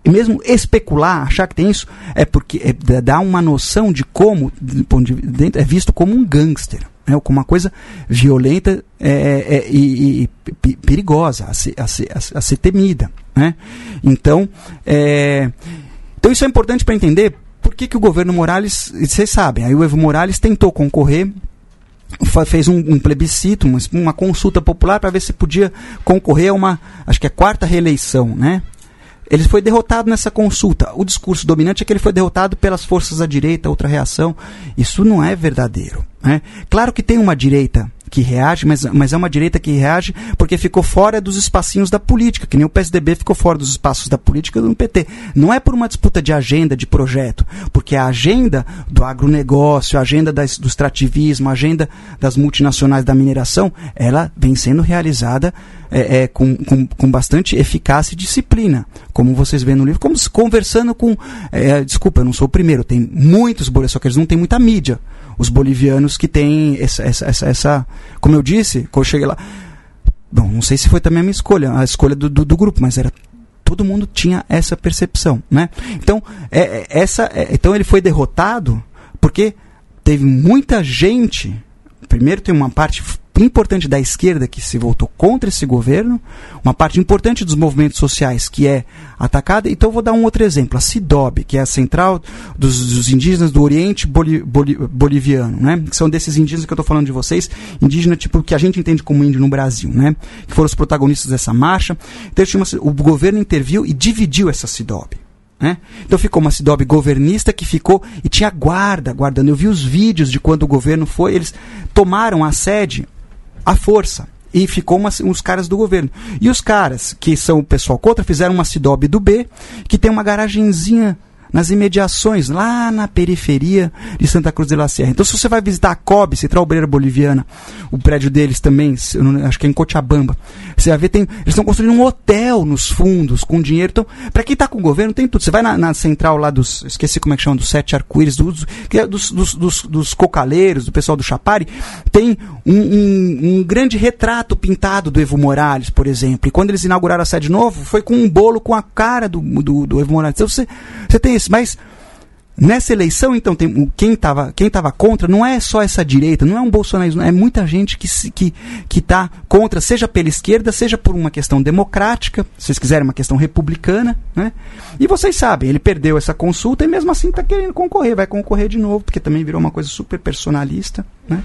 mesmo especular, achar que tem isso, é porque é, dá uma noção de como de dentro, é visto como um gangster, né, como uma coisa violenta é, é, é e, e, perigosa a ser, a ser, a ser temida. Né? Então, é, então isso é importante para entender por que, que o governo Morales, vocês sabem, aí o Evo Morales tentou concorrer fez um, um plebiscito, uma, uma, consulta popular para ver se podia concorrer a uma, acho que é a quarta reeleição, né? Ele foi derrotado nessa consulta. O discurso dominante é que ele foi derrotado pelas forças da direita, outra reação. Isso não é verdadeiro. Né? Claro que tem uma direita que reage, mas, mas é uma direita que reage porque ficou fora dos espacinhos da política, que nem o PSDB ficou fora dos espaços da política do PT. Não é por uma disputa de agenda, de projeto, porque a agenda do agronegócio, a agenda das, do extrativismo, a agenda das multinacionais da mineração, ela vem sendo realizada é, é, com, com, com bastante eficácia e disciplina, como vocês veem no livro, como conversando com. É, desculpa, eu não sou o primeiro, tem muitos bolhas, só que eles não têm muita mídia os bolivianos que têm essa, essa, essa, essa, como eu disse, quando eu cheguei lá, bom, não sei se foi também a minha escolha, a escolha do, do, do grupo, mas era todo mundo tinha essa percepção, né? Então, é, é essa, é, então ele foi derrotado porque teve muita gente. Primeiro tem uma parte importante da esquerda que se voltou contra esse governo, uma parte importante dos movimentos sociais que é atacada. Então vou dar um outro exemplo, a CIDOB, que é a Central dos, dos Indígenas do Oriente Boli, Boli, Boliviano, né? Que são desses indígenas que eu estou falando de vocês, indígena tipo que a gente entende como índio no Brasil, né? Que foram os protagonistas dessa marcha. Então uma, o governo interviu e dividiu essa CIDOB. Né? Então ficou uma CIDOB governista que ficou e tinha guarda guardando. Eu vi os vídeos de quando o governo foi, eles tomaram a sede à força. E ficou uma, uns caras do governo. E os caras, que são o pessoal contra, fizeram uma CIDOB do B, que tem uma garagenzinha nas imediações, lá na periferia de Santa Cruz de la Sierra. Então, se você vai visitar a COB, Central Obreira Boliviana, o prédio deles também, acho que é em Cochabamba, você vai ver, tem, eles estão construindo um hotel nos fundos, com dinheiro. Então, para quem está com o governo, tem tudo. Você vai na, na, central lá dos, esqueci como é que chama, dos sete arco-íris, dos, é dos, dos, dos, dos, cocaleiros, do pessoal do Chapari, tem um, um, um, grande retrato pintado do Evo Morales, por exemplo. E quando eles inauguraram a sede novo, foi com um bolo com a cara do, do, do Evo Morales. Então, você, você tem mas nessa eleição, então, tem, quem estava quem tava contra não é só essa direita, não é um bolsonarismo, é muita gente que está que, que tá contra, seja pela esquerda, seja por uma questão democrática, se vocês quiserem, uma questão republicana. Né? E vocês sabem, ele perdeu essa consulta e mesmo assim está querendo concorrer, vai concorrer de novo, porque também virou uma coisa super personalista. Né?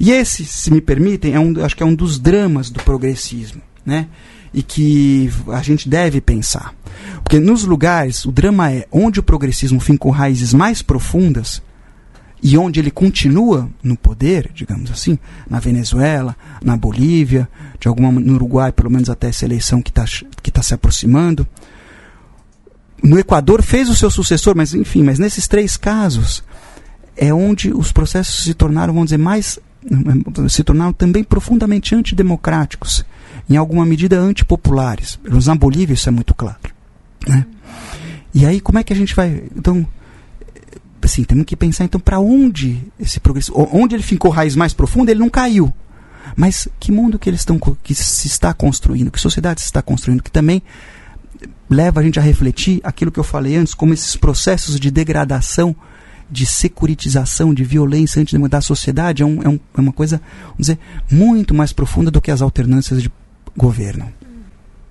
E esse, se me permitem, é um, acho que é um dos dramas do progressismo. Né? e que a gente deve pensar. Porque nos lugares, o drama é onde o progressismo fincou raízes mais profundas e onde ele continua no poder, digamos assim, na Venezuela, na Bolívia, de alguma no Uruguai, pelo menos até essa eleição que está que tá se aproximando. No Equador fez o seu sucessor, mas enfim, mas nesses três casos é onde os processos se tornaram, vamos dizer, mais se tornaram também profundamente antidemocráticos em alguma medida antipopulares. Na Bolívia isso é muito claro. Né? E aí como é que a gente vai. Então, assim, temos que pensar então para onde esse progresso. Onde ele ficou raiz mais profunda, ele não caiu. Mas que mundo que eles estão que se está construindo, que sociedade se está construindo, que também leva a gente a refletir aquilo que eu falei antes, como esses processos de degradação, de securitização, de violência antes da sociedade é, um, é, um, é uma coisa, vamos dizer, muito mais profunda do que as alternâncias de governo.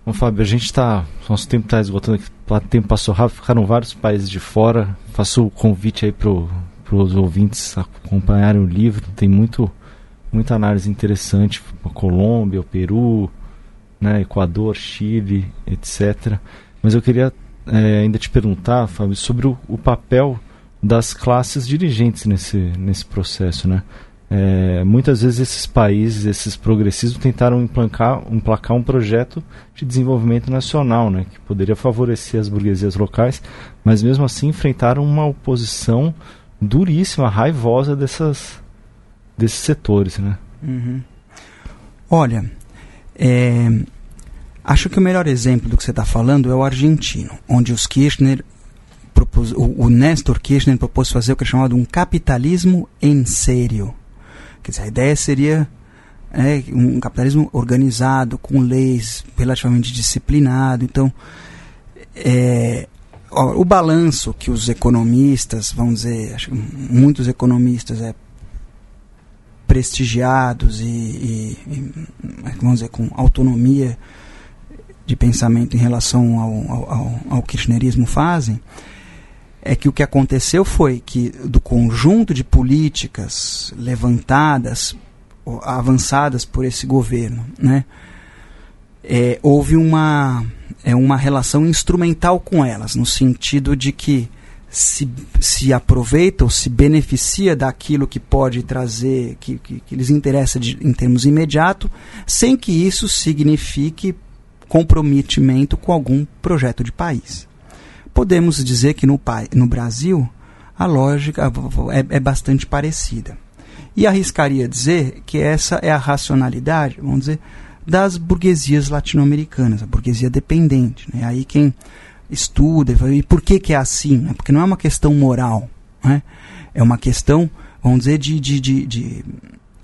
Bom, Fábio, a gente está. Nosso tempo está esgotando aqui. O tempo passou rápido, ficaram vários países de fora. Faço o convite aí para os ouvintes acompanharem o livro. Tem muito, muita análise interessante. A Colômbia, o Peru, né, Equador, Chile, etc. Mas eu queria é, ainda te perguntar, Fábio, sobre o, o papel das classes dirigentes nesse, nesse processo, né? É, muitas vezes esses países, esses progressistas, tentaram emplacar, emplacar um projeto de desenvolvimento nacional, né, que poderia favorecer as burguesias locais, mas mesmo assim enfrentaram uma oposição duríssima, raivosa dessas, desses setores. Né? Uhum. Olha, é, acho que o melhor exemplo do que você está falando é o argentino, onde os Kirchner o, o Néstor Kirchner propôs fazer o que é chamado um capitalismo em sério Quer dizer, a ideia seria é, um capitalismo organizado, com leis relativamente disciplinado. Então, é, ó, o balanço que os economistas, vamos dizer, acho que muitos economistas é, prestigiados e, e, e, vamos dizer, com autonomia de pensamento em relação ao, ao, ao kirchnerismo fazem, é que o que aconteceu foi que do conjunto de políticas levantadas, avançadas por esse governo, né, é, houve uma, é, uma relação instrumental com elas, no sentido de que se, se aproveita ou se beneficia daquilo que pode trazer, que, que, que lhes interessa de, em termos imediato, sem que isso signifique comprometimento com algum projeto de país podemos dizer que no, no Brasil a lógica é, é bastante parecida. E arriscaria dizer que essa é a racionalidade, vamos dizer, das burguesias latino-americanas, a burguesia dependente. Né? Aí quem estuda, e por que, que é assim? Né? Porque não é uma questão moral, né? é uma questão vamos dizer, de, de, de, de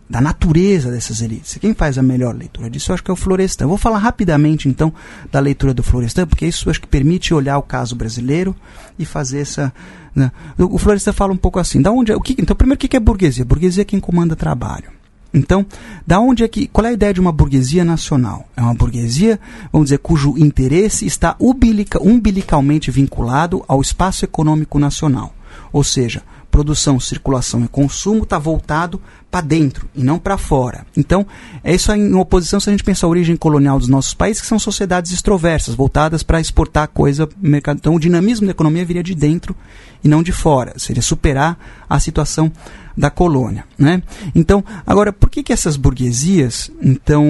da natureza dessas elites. Quem faz a melhor leitura disso, eu acho que é o Florestan. Eu vou falar rapidamente, então, da leitura do Florestan, porque isso acho que permite olhar o caso brasileiro e fazer essa... Né? O Florestan fala um pouco assim, da onde é, o que, então, primeiro, o que é burguesia? Burguesia é quem comanda trabalho. Então, da onde é que, qual é a ideia de uma burguesia nacional? É uma burguesia, vamos dizer, cujo interesse está umbilica, umbilicalmente vinculado ao espaço econômico nacional. Ou seja, produção, circulação e consumo está voltado para dentro e não para fora. Então, é isso em oposição se a gente pensar a origem colonial dos nossos países, que são sociedades extroversas, voltadas para exportar coisa mercado. Então, o dinamismo da economia viria de dentro e não de fora. Seria superar a situação da colônia, né? Então, agora, por que que essas burguesias, então,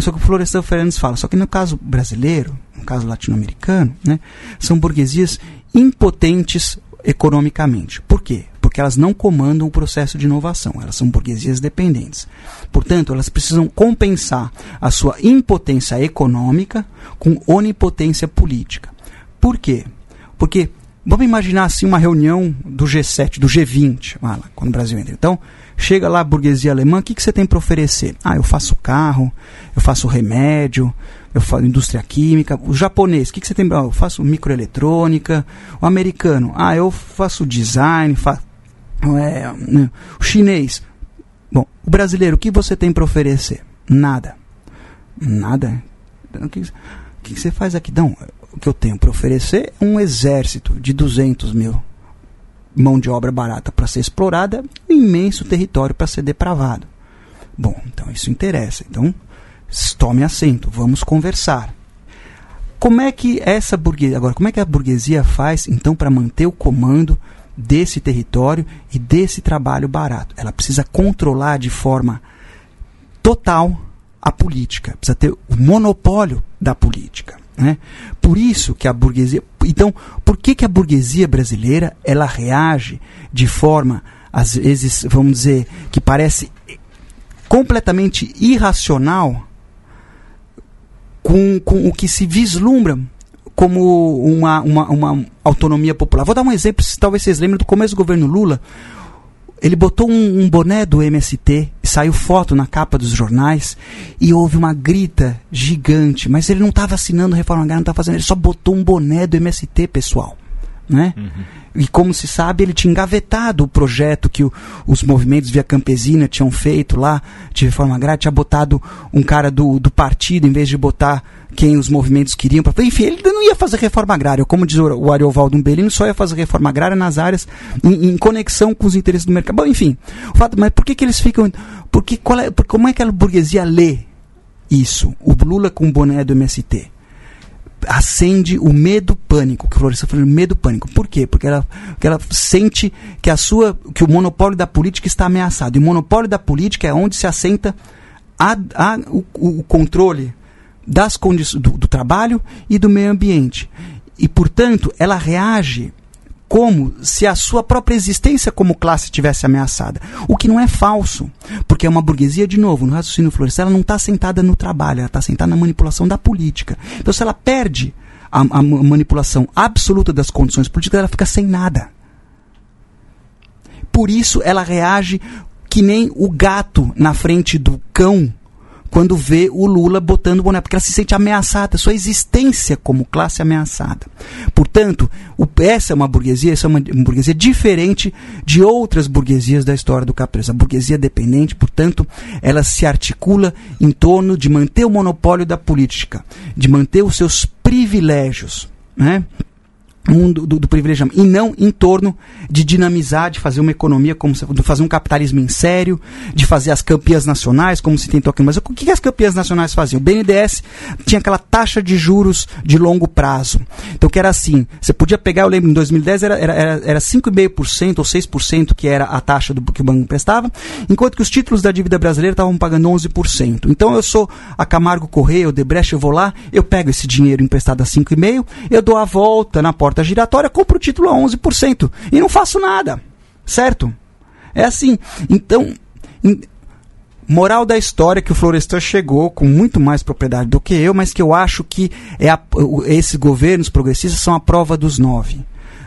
só que o Florestan Fernandes fala, só que no caso brasileiro, no caso latino-americano, né, são burguesias impotentes economicamente. Por quê? Porque elas não comandam o processo de inovação, elas são burguesias dependentes. Portanto, elas precisam compensar a sua impotência econômica com onipotência política. Por quê? Porque vamos imaginar assim uma reunião do G7, do G20, lá, quando o Brasil entra. Então, chega lá a burguesia alemã, o que, que você tem para oferecer? Ah, eu faço carro, eu faço remédio, eu faço indústria química. O japonês, o que, que você tem? Ah, eu faço microeletrônica. O americano, ah, eu faço design. Fa é, né? o chinês. Bom, o brasileiro, o que você tem para oferecer? Nada. Nada. O que, o que você faz aqui? Não, o que eu tenho para oferecer é um exército de 200 mil mão de obra barata para ser explorada, imenso território para ser depravado. Bom, então isso interessa. Então, tome assento, vamos conversar. Como é que essa burguesia, agora, como é que a burguesia faz então para manter o comando desse território e desse trabalho barato? Ela precisa controlar de forma total a política, precisa ter o monopólio da política. Né? Por isso que a burguesia. Então, por que, que a burguesia brasileira ela reage de forma, às vezes, vamos dizer, que parece completamente irracional com, com o que se vislumbra como uma, uma, uma autonomia popular. Vou dar um exemplo, talvez vocês lembrem do começo do governo Lula. Ele botou um, um, boné do MST, saiu foto na capa dos jornais e houve uma grita gigante. Mas ele não estava assinando reforma agrária, não estava fazendo, ele só botou um boné do MST, pessoal. Né? Uhum. E como se sabe, ele tinha engavetado o projeto que o, os movimentos via campesina tinham feito lá de reforma agrária, tinha botado um cara do, do partido em vez de botar quem os movimentos queriam. Pra, enfim, ele não ia fazer reforma agrária. Como diz o, o Ariovaldo Umbelino, só ia fazer reforma agrária nas áreas em, em, conexão com os interesses do mercado. Bom, enfim, o fato, mas por que, que eles ficam. Porque, qual é, como é que a burguesia lê isso? O Lula com o boné do MST acende o medo pânico, que o Florestan falou, medo pânico. Por quê? Porque ela, porque ela sente que a sua que o monopólio da política está ameaçado. E o monopólio da política é onde se assenta a, a, o, o controle das condições do, do trabalho e do meio ambiente. E, portanto, ela reage como se a sua própria existência como classe tivesse ameaçada. O que não é falso, porque é uma burguesia, de novo, no raciocínio florestal, ela não está sentada no trabalho, ela está sentada na manipulação da política. Então, se ela perde a, a manipulação absoluta das condições políticas, ela fica sem nada. Por isso, ela reage que nem o gato na frente do cão quando vê o Lula botando o boné, porque ela se sente ameaçada, sua existência como classe ameaçada. Portanto, o, essa é uma burguesia, essa é uma, burguesia diferente de outras burguesias da história do capitalismo. A burguesia dependente, portanto, ela se articula em torno de manter o monopólio da política, de manter os seus privilégios. Né? Mundo do, do, privilegiamento e não em torno de dinamizar, de fazer uma economia como se, de fazer um capitalismo em sério, de fazer as campeãs nacionais como se tentou aqui. Mas o que, as campeãs nacionais faziam? O BNDES tinha aquela taxa de juros de longo prazo. Então que era assim, você podia pegar, eu lembro em 2010 era, era, era, era 5,5% ou 6% que era a taxa do que o banco emprestava, enquanto que os títulos da dívida brasileira estavam pagando 11%. Então eu sou a Camargo Correia, o Debrecht, eu vou lá, eu pego esse dinheiro emprestado a 5,5%, eu dou a volta na porta porta giratória, compro o título a 11% e não faço nada. Certo? É assim. Então, in, moral da história que o Florestan chegou com muito mais propriedade do que eu, mas que eu acho que é a, esses governos progressistas são a prova dos nove.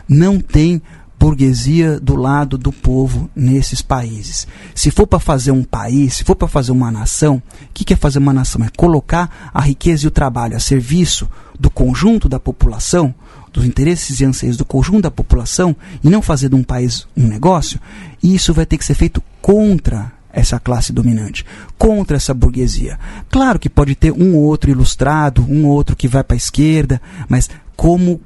Não tem burguesia do lado do povo nesses países. Se for para fazer um país, se for para fazer uma nação, o que, que é fazer uma nação? É colocar a riqueza e o trabalho a serviço do conjunto da população, dos interesses e anseios do conjunto da população, e não fazer de um país um negócio, isso vai ter que ser feito contra essa classe dominante, contra essa burguesia. Claro que pode ter um ou outro ilustrado, um ou outro que vai para a esquerda, mas como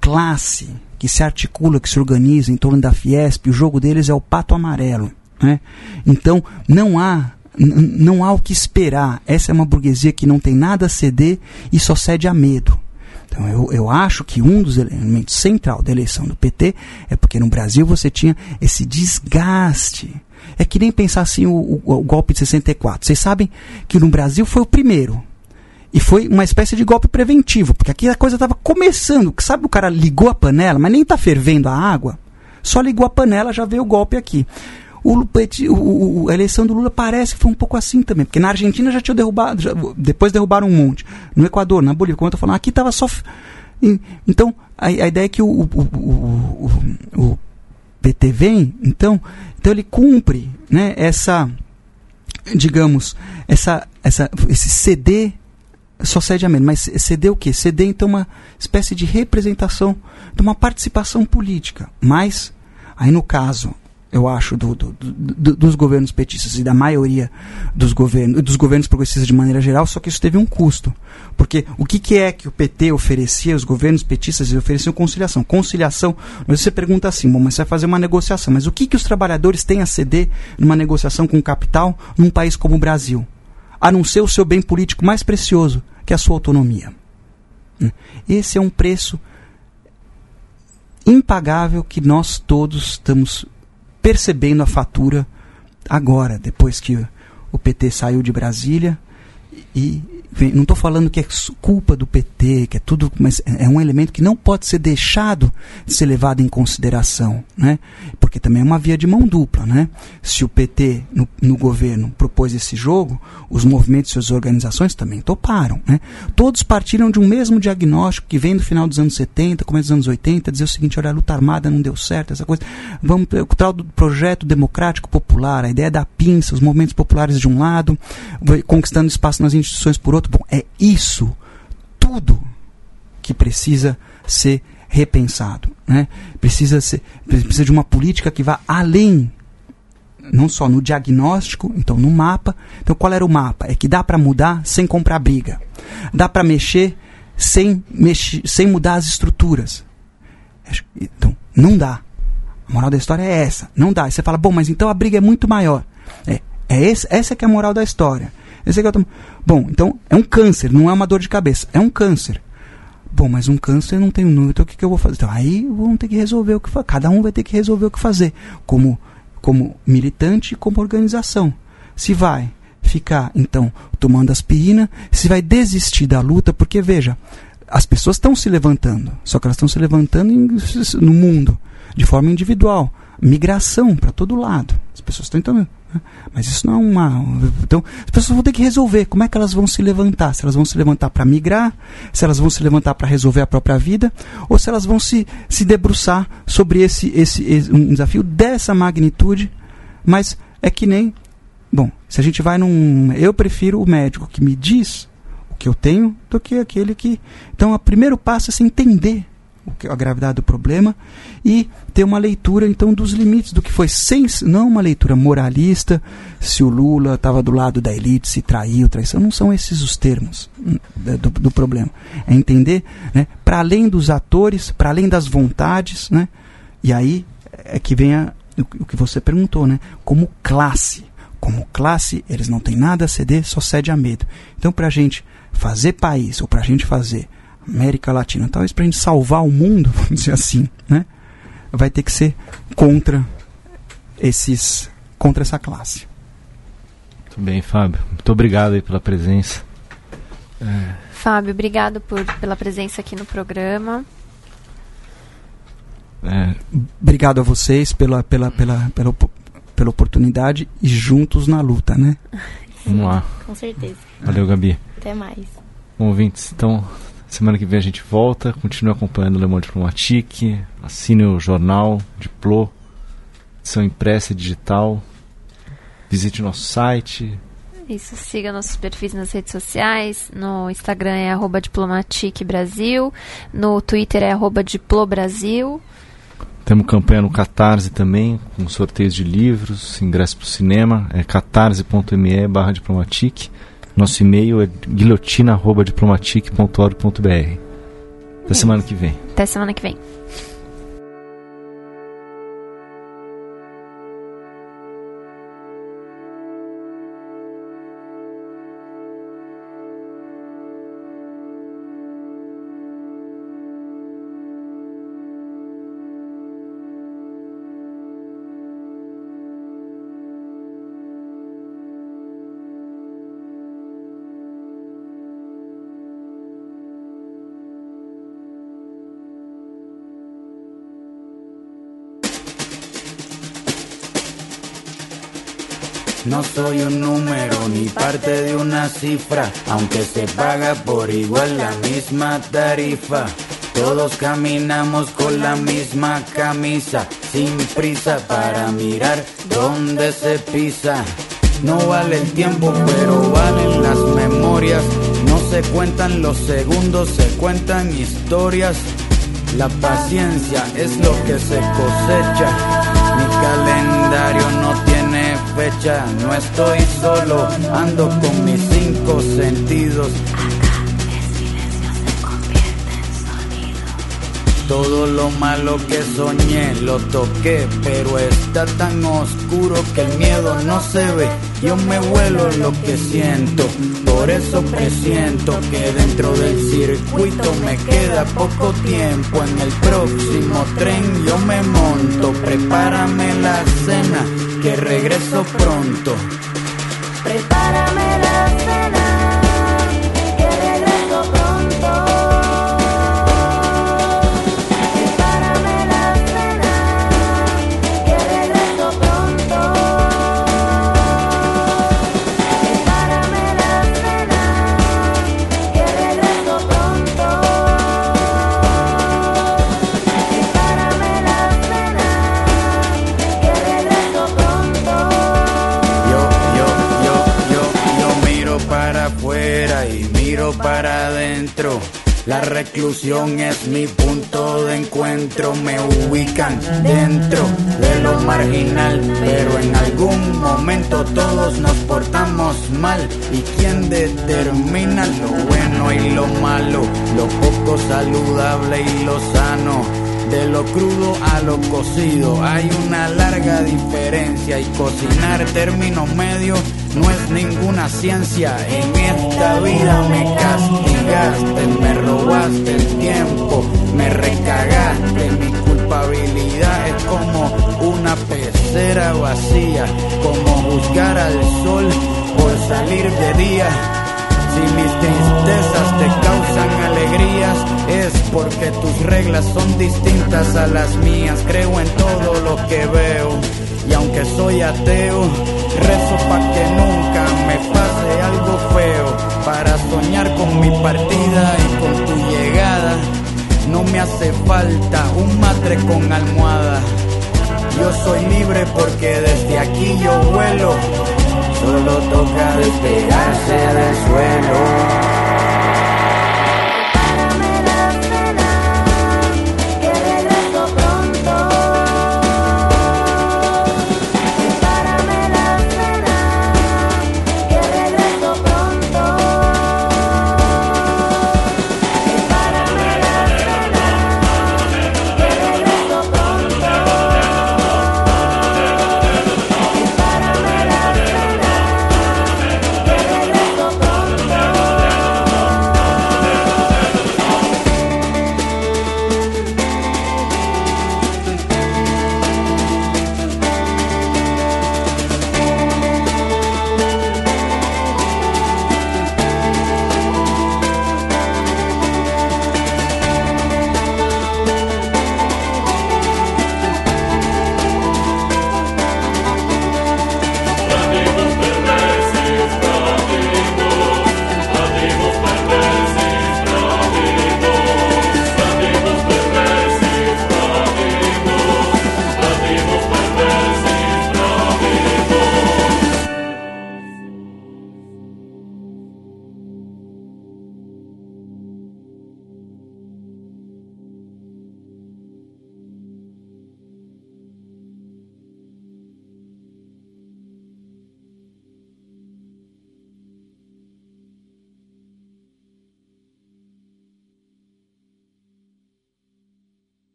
classe que se articula, que se organiza em torno da Fiesp, o jogo deles é o pato amarelo. Né? Então, não há não há o que esperar. Essa é uma burguesia que não tem nada a ceder e só cede a medo. Então, eu, eu acho que um dos elementos central da eleição do PT é porque no Brasil você tinha esse desgaste. É que nem pensar assim o, o, o golpe de 64. Vocês sabem que no Brasil foi o primeiro. E foi uma espécie de golpe preventivo, porque aqui a coisa estava começando. Sabe, o cara ligou a panela, mas nem está fervendo a água. Só ligou a panela, já veio o golpe aqui. O, o, a eleição do Lula parece que foi um pouco assim também, porque na Argentina já tinha derrubado, já, depois derrubaram um monte. No Equador, na Bolívia, como eu estou falando, aqui estava só. Então, a, a, ideia é que o, o, o, PT vem, então, então ele cumpre né, essa, digamos, essa, essa, esse CD só cede a menos. Mas ceder o quê? Ceder, então, uma espécie de representação, de uma participação política. Mas, aí no caso, eu acho, do, do, do, dos governos petistas e da maioria dos governos, dos governos progressistas de maneira geral, só que isso teve um custo. Porque o que, que é que o PT oferecia, os governos petistas ofereciam conciliação. Conciliação, você pergunta assim, bom, mas você vai fazer uma negociação, mas o que, que os trabalhadores têm a ceder numa negociação com o capital num país como o Brasil? a não ser o seu bem político mais precioso, que é a sua autonomia. Esse é um preço impagável que nós todos estamos percebendo a fatura agora, depois que o PT saiu de Brasília e não estou falando que é culpa do PT, que é tudo, mas é, é um elemento que não pode ser deixado de ser levado em consideração, né? Porque também é uma via de mão dupla, né? Se o PT no, no governo propôs esse jogo, os movimentos e as organizações também toparam, né? Todos partiram de um mesmo diagnóstico que vem do final dos anos 70, começo dos anos 80, dizer o seguinte, olha, a luta armada não deu certo, essa coisa. Vamos o tal do projeto democrático popular, a ideia da pinça, os movimentos populares de um lado, conquistando espaço nas instituições por outro outro. É isso tudo que precisa ser repensado. Né? Precisa, ser, precisa de uma política que vá além, não só no diagnóstico, então no mapa. Então qual era o mapa? É que dá para mudar sem comprar briga. Dá para mexer sem, mexer sem mudar as estruturas. Então, não dá. A moral da história é essa. Não dá. E você fala, bom, mas então a briga é muito maior. É, é esse, essa que é a moral da história. Esse é tô... Bom, então é um câncer, não é uma dor de cabeça, é um câncer. Bom, mas um câncer não tem um número, então o que, que eu vou fazer? Então aí vão ter que resolver o que fazer. Cada um vai ter que resolver o que fazer, como, como militante e como organização. Se vai ficar, então, tomando aspirina, se vai desistir da luta, porque veja, as pessoas estão se levantando, só que elas estão se levantando em, no mundo, de forma individual. Migração para todo lado. As pessoas estão entrando. Mas isso não é uma. Então, as pessoas vão ter que resolver como é que elas vão se levantar. Se elas vão se levantar para migrar, se elas vão se levantar para resolver a própria vida, ou se elas vão se, se debruçar sobre esse, esse, esse um desafio dessa magnitude. Mas é que nem. Bom, se a gente vai num. Eu prefiro o médico que me diz o que eu tenho do que aquele que. Então, o primeiro passo é se entender a gravidade do problema e ter uma leitura então dos limites do que foi sem não uma leitura moralista se o Lula estava do lado da elite se traiu traição. Não são esses os termos hum, do, do problema. É entender né para além dos atores para além das vontades né e aí é que vem a, o, que você perguntou né como classe. Como classe eles não têm nada a ceder só cede a medo. Então para a gente fazer país ou para a gente fazer América Latina. Talvez para a gente salvar o mundo, vamos dizer assim, né? vai ter que ser contra esses contra essa classe. Muito bem, Fábio. Muito obrigado aí pela presença. É... Fábio, obrigado por, pela presença aqui no programa. É... Obrigado a vocês pela, pela, pela, pela, pela oportunidade e juntos na luta, né? Vamos lá. Com certeza. Valeu, Gabi. Até mais. Bom, ouvintes, então Semana que vem a gente volta. Continue acompanhando o Le Monde Diplomatique. Assine o jornal, Diplo, edição impressa e digital. Visite nosso site. Isso, siga nossos perfis nas redes sociais. No Instagram é arroba Diplomatique Brasil. No Twitter é arroba Diplobrasil. Temos campanha no Catarse também, com sorteios de livros, ingresso para o cinema. É catarse.me barra diplomatique. Nosso e-mail é guilhotina.diplomatique.org.br. Até semana que vem. Até semana que vem. No soy un número ni parte de una cifra, aunque se paga por igual la misma tarifa. Todos caminamos con la misma camisa, sin prisa para mirar dónde se pisa. No vale el tiempo, pero valen las memorias. No se cuentan los segundos, se cuentan historias. La paciencia es lo que se cosecha. Mi calendario no tiene fecha, no estoy solo, ando con mis cinco sentidos. Todo lo malo que soñé lo toqué, pero está tan oscuro que el miedo no se ve. Yo me vuelo lo que siento, por eso presiento que dentro del circuito me queda poco tiempo. En el próximo tren yo me monto, prepárame la cena, que regreso pronto. Prepárame la cena, La reclusión es mi punto de encuentro, me ubican dentro de lo marginal, pero en algún momento todos nos portamos mal. ¿Y quién determina lo bueno y lo malo, lo poco saludable y lo sano? De lo crudo a lo cocido hay una larga diferencia y cocinar término medio no es ninguna ciencia. En esta vida me castigaste, el tiempo, me recagaste. Mi culpabilidad es como una pecera vacía, como juzgar al sol por salir de día. Si mis tristezas te causan alegrías, es porque tus reglas son distintas a las mías. Creo en todo lo que veo, y aunque soy ateo, rezo para que nunca me pase algo feo. Para soñar con mi partida y con tu no me hace falta un matre con almohada. Yo soy libre porque desde aquí yo vuelo. Solo toca despegarse del suelo.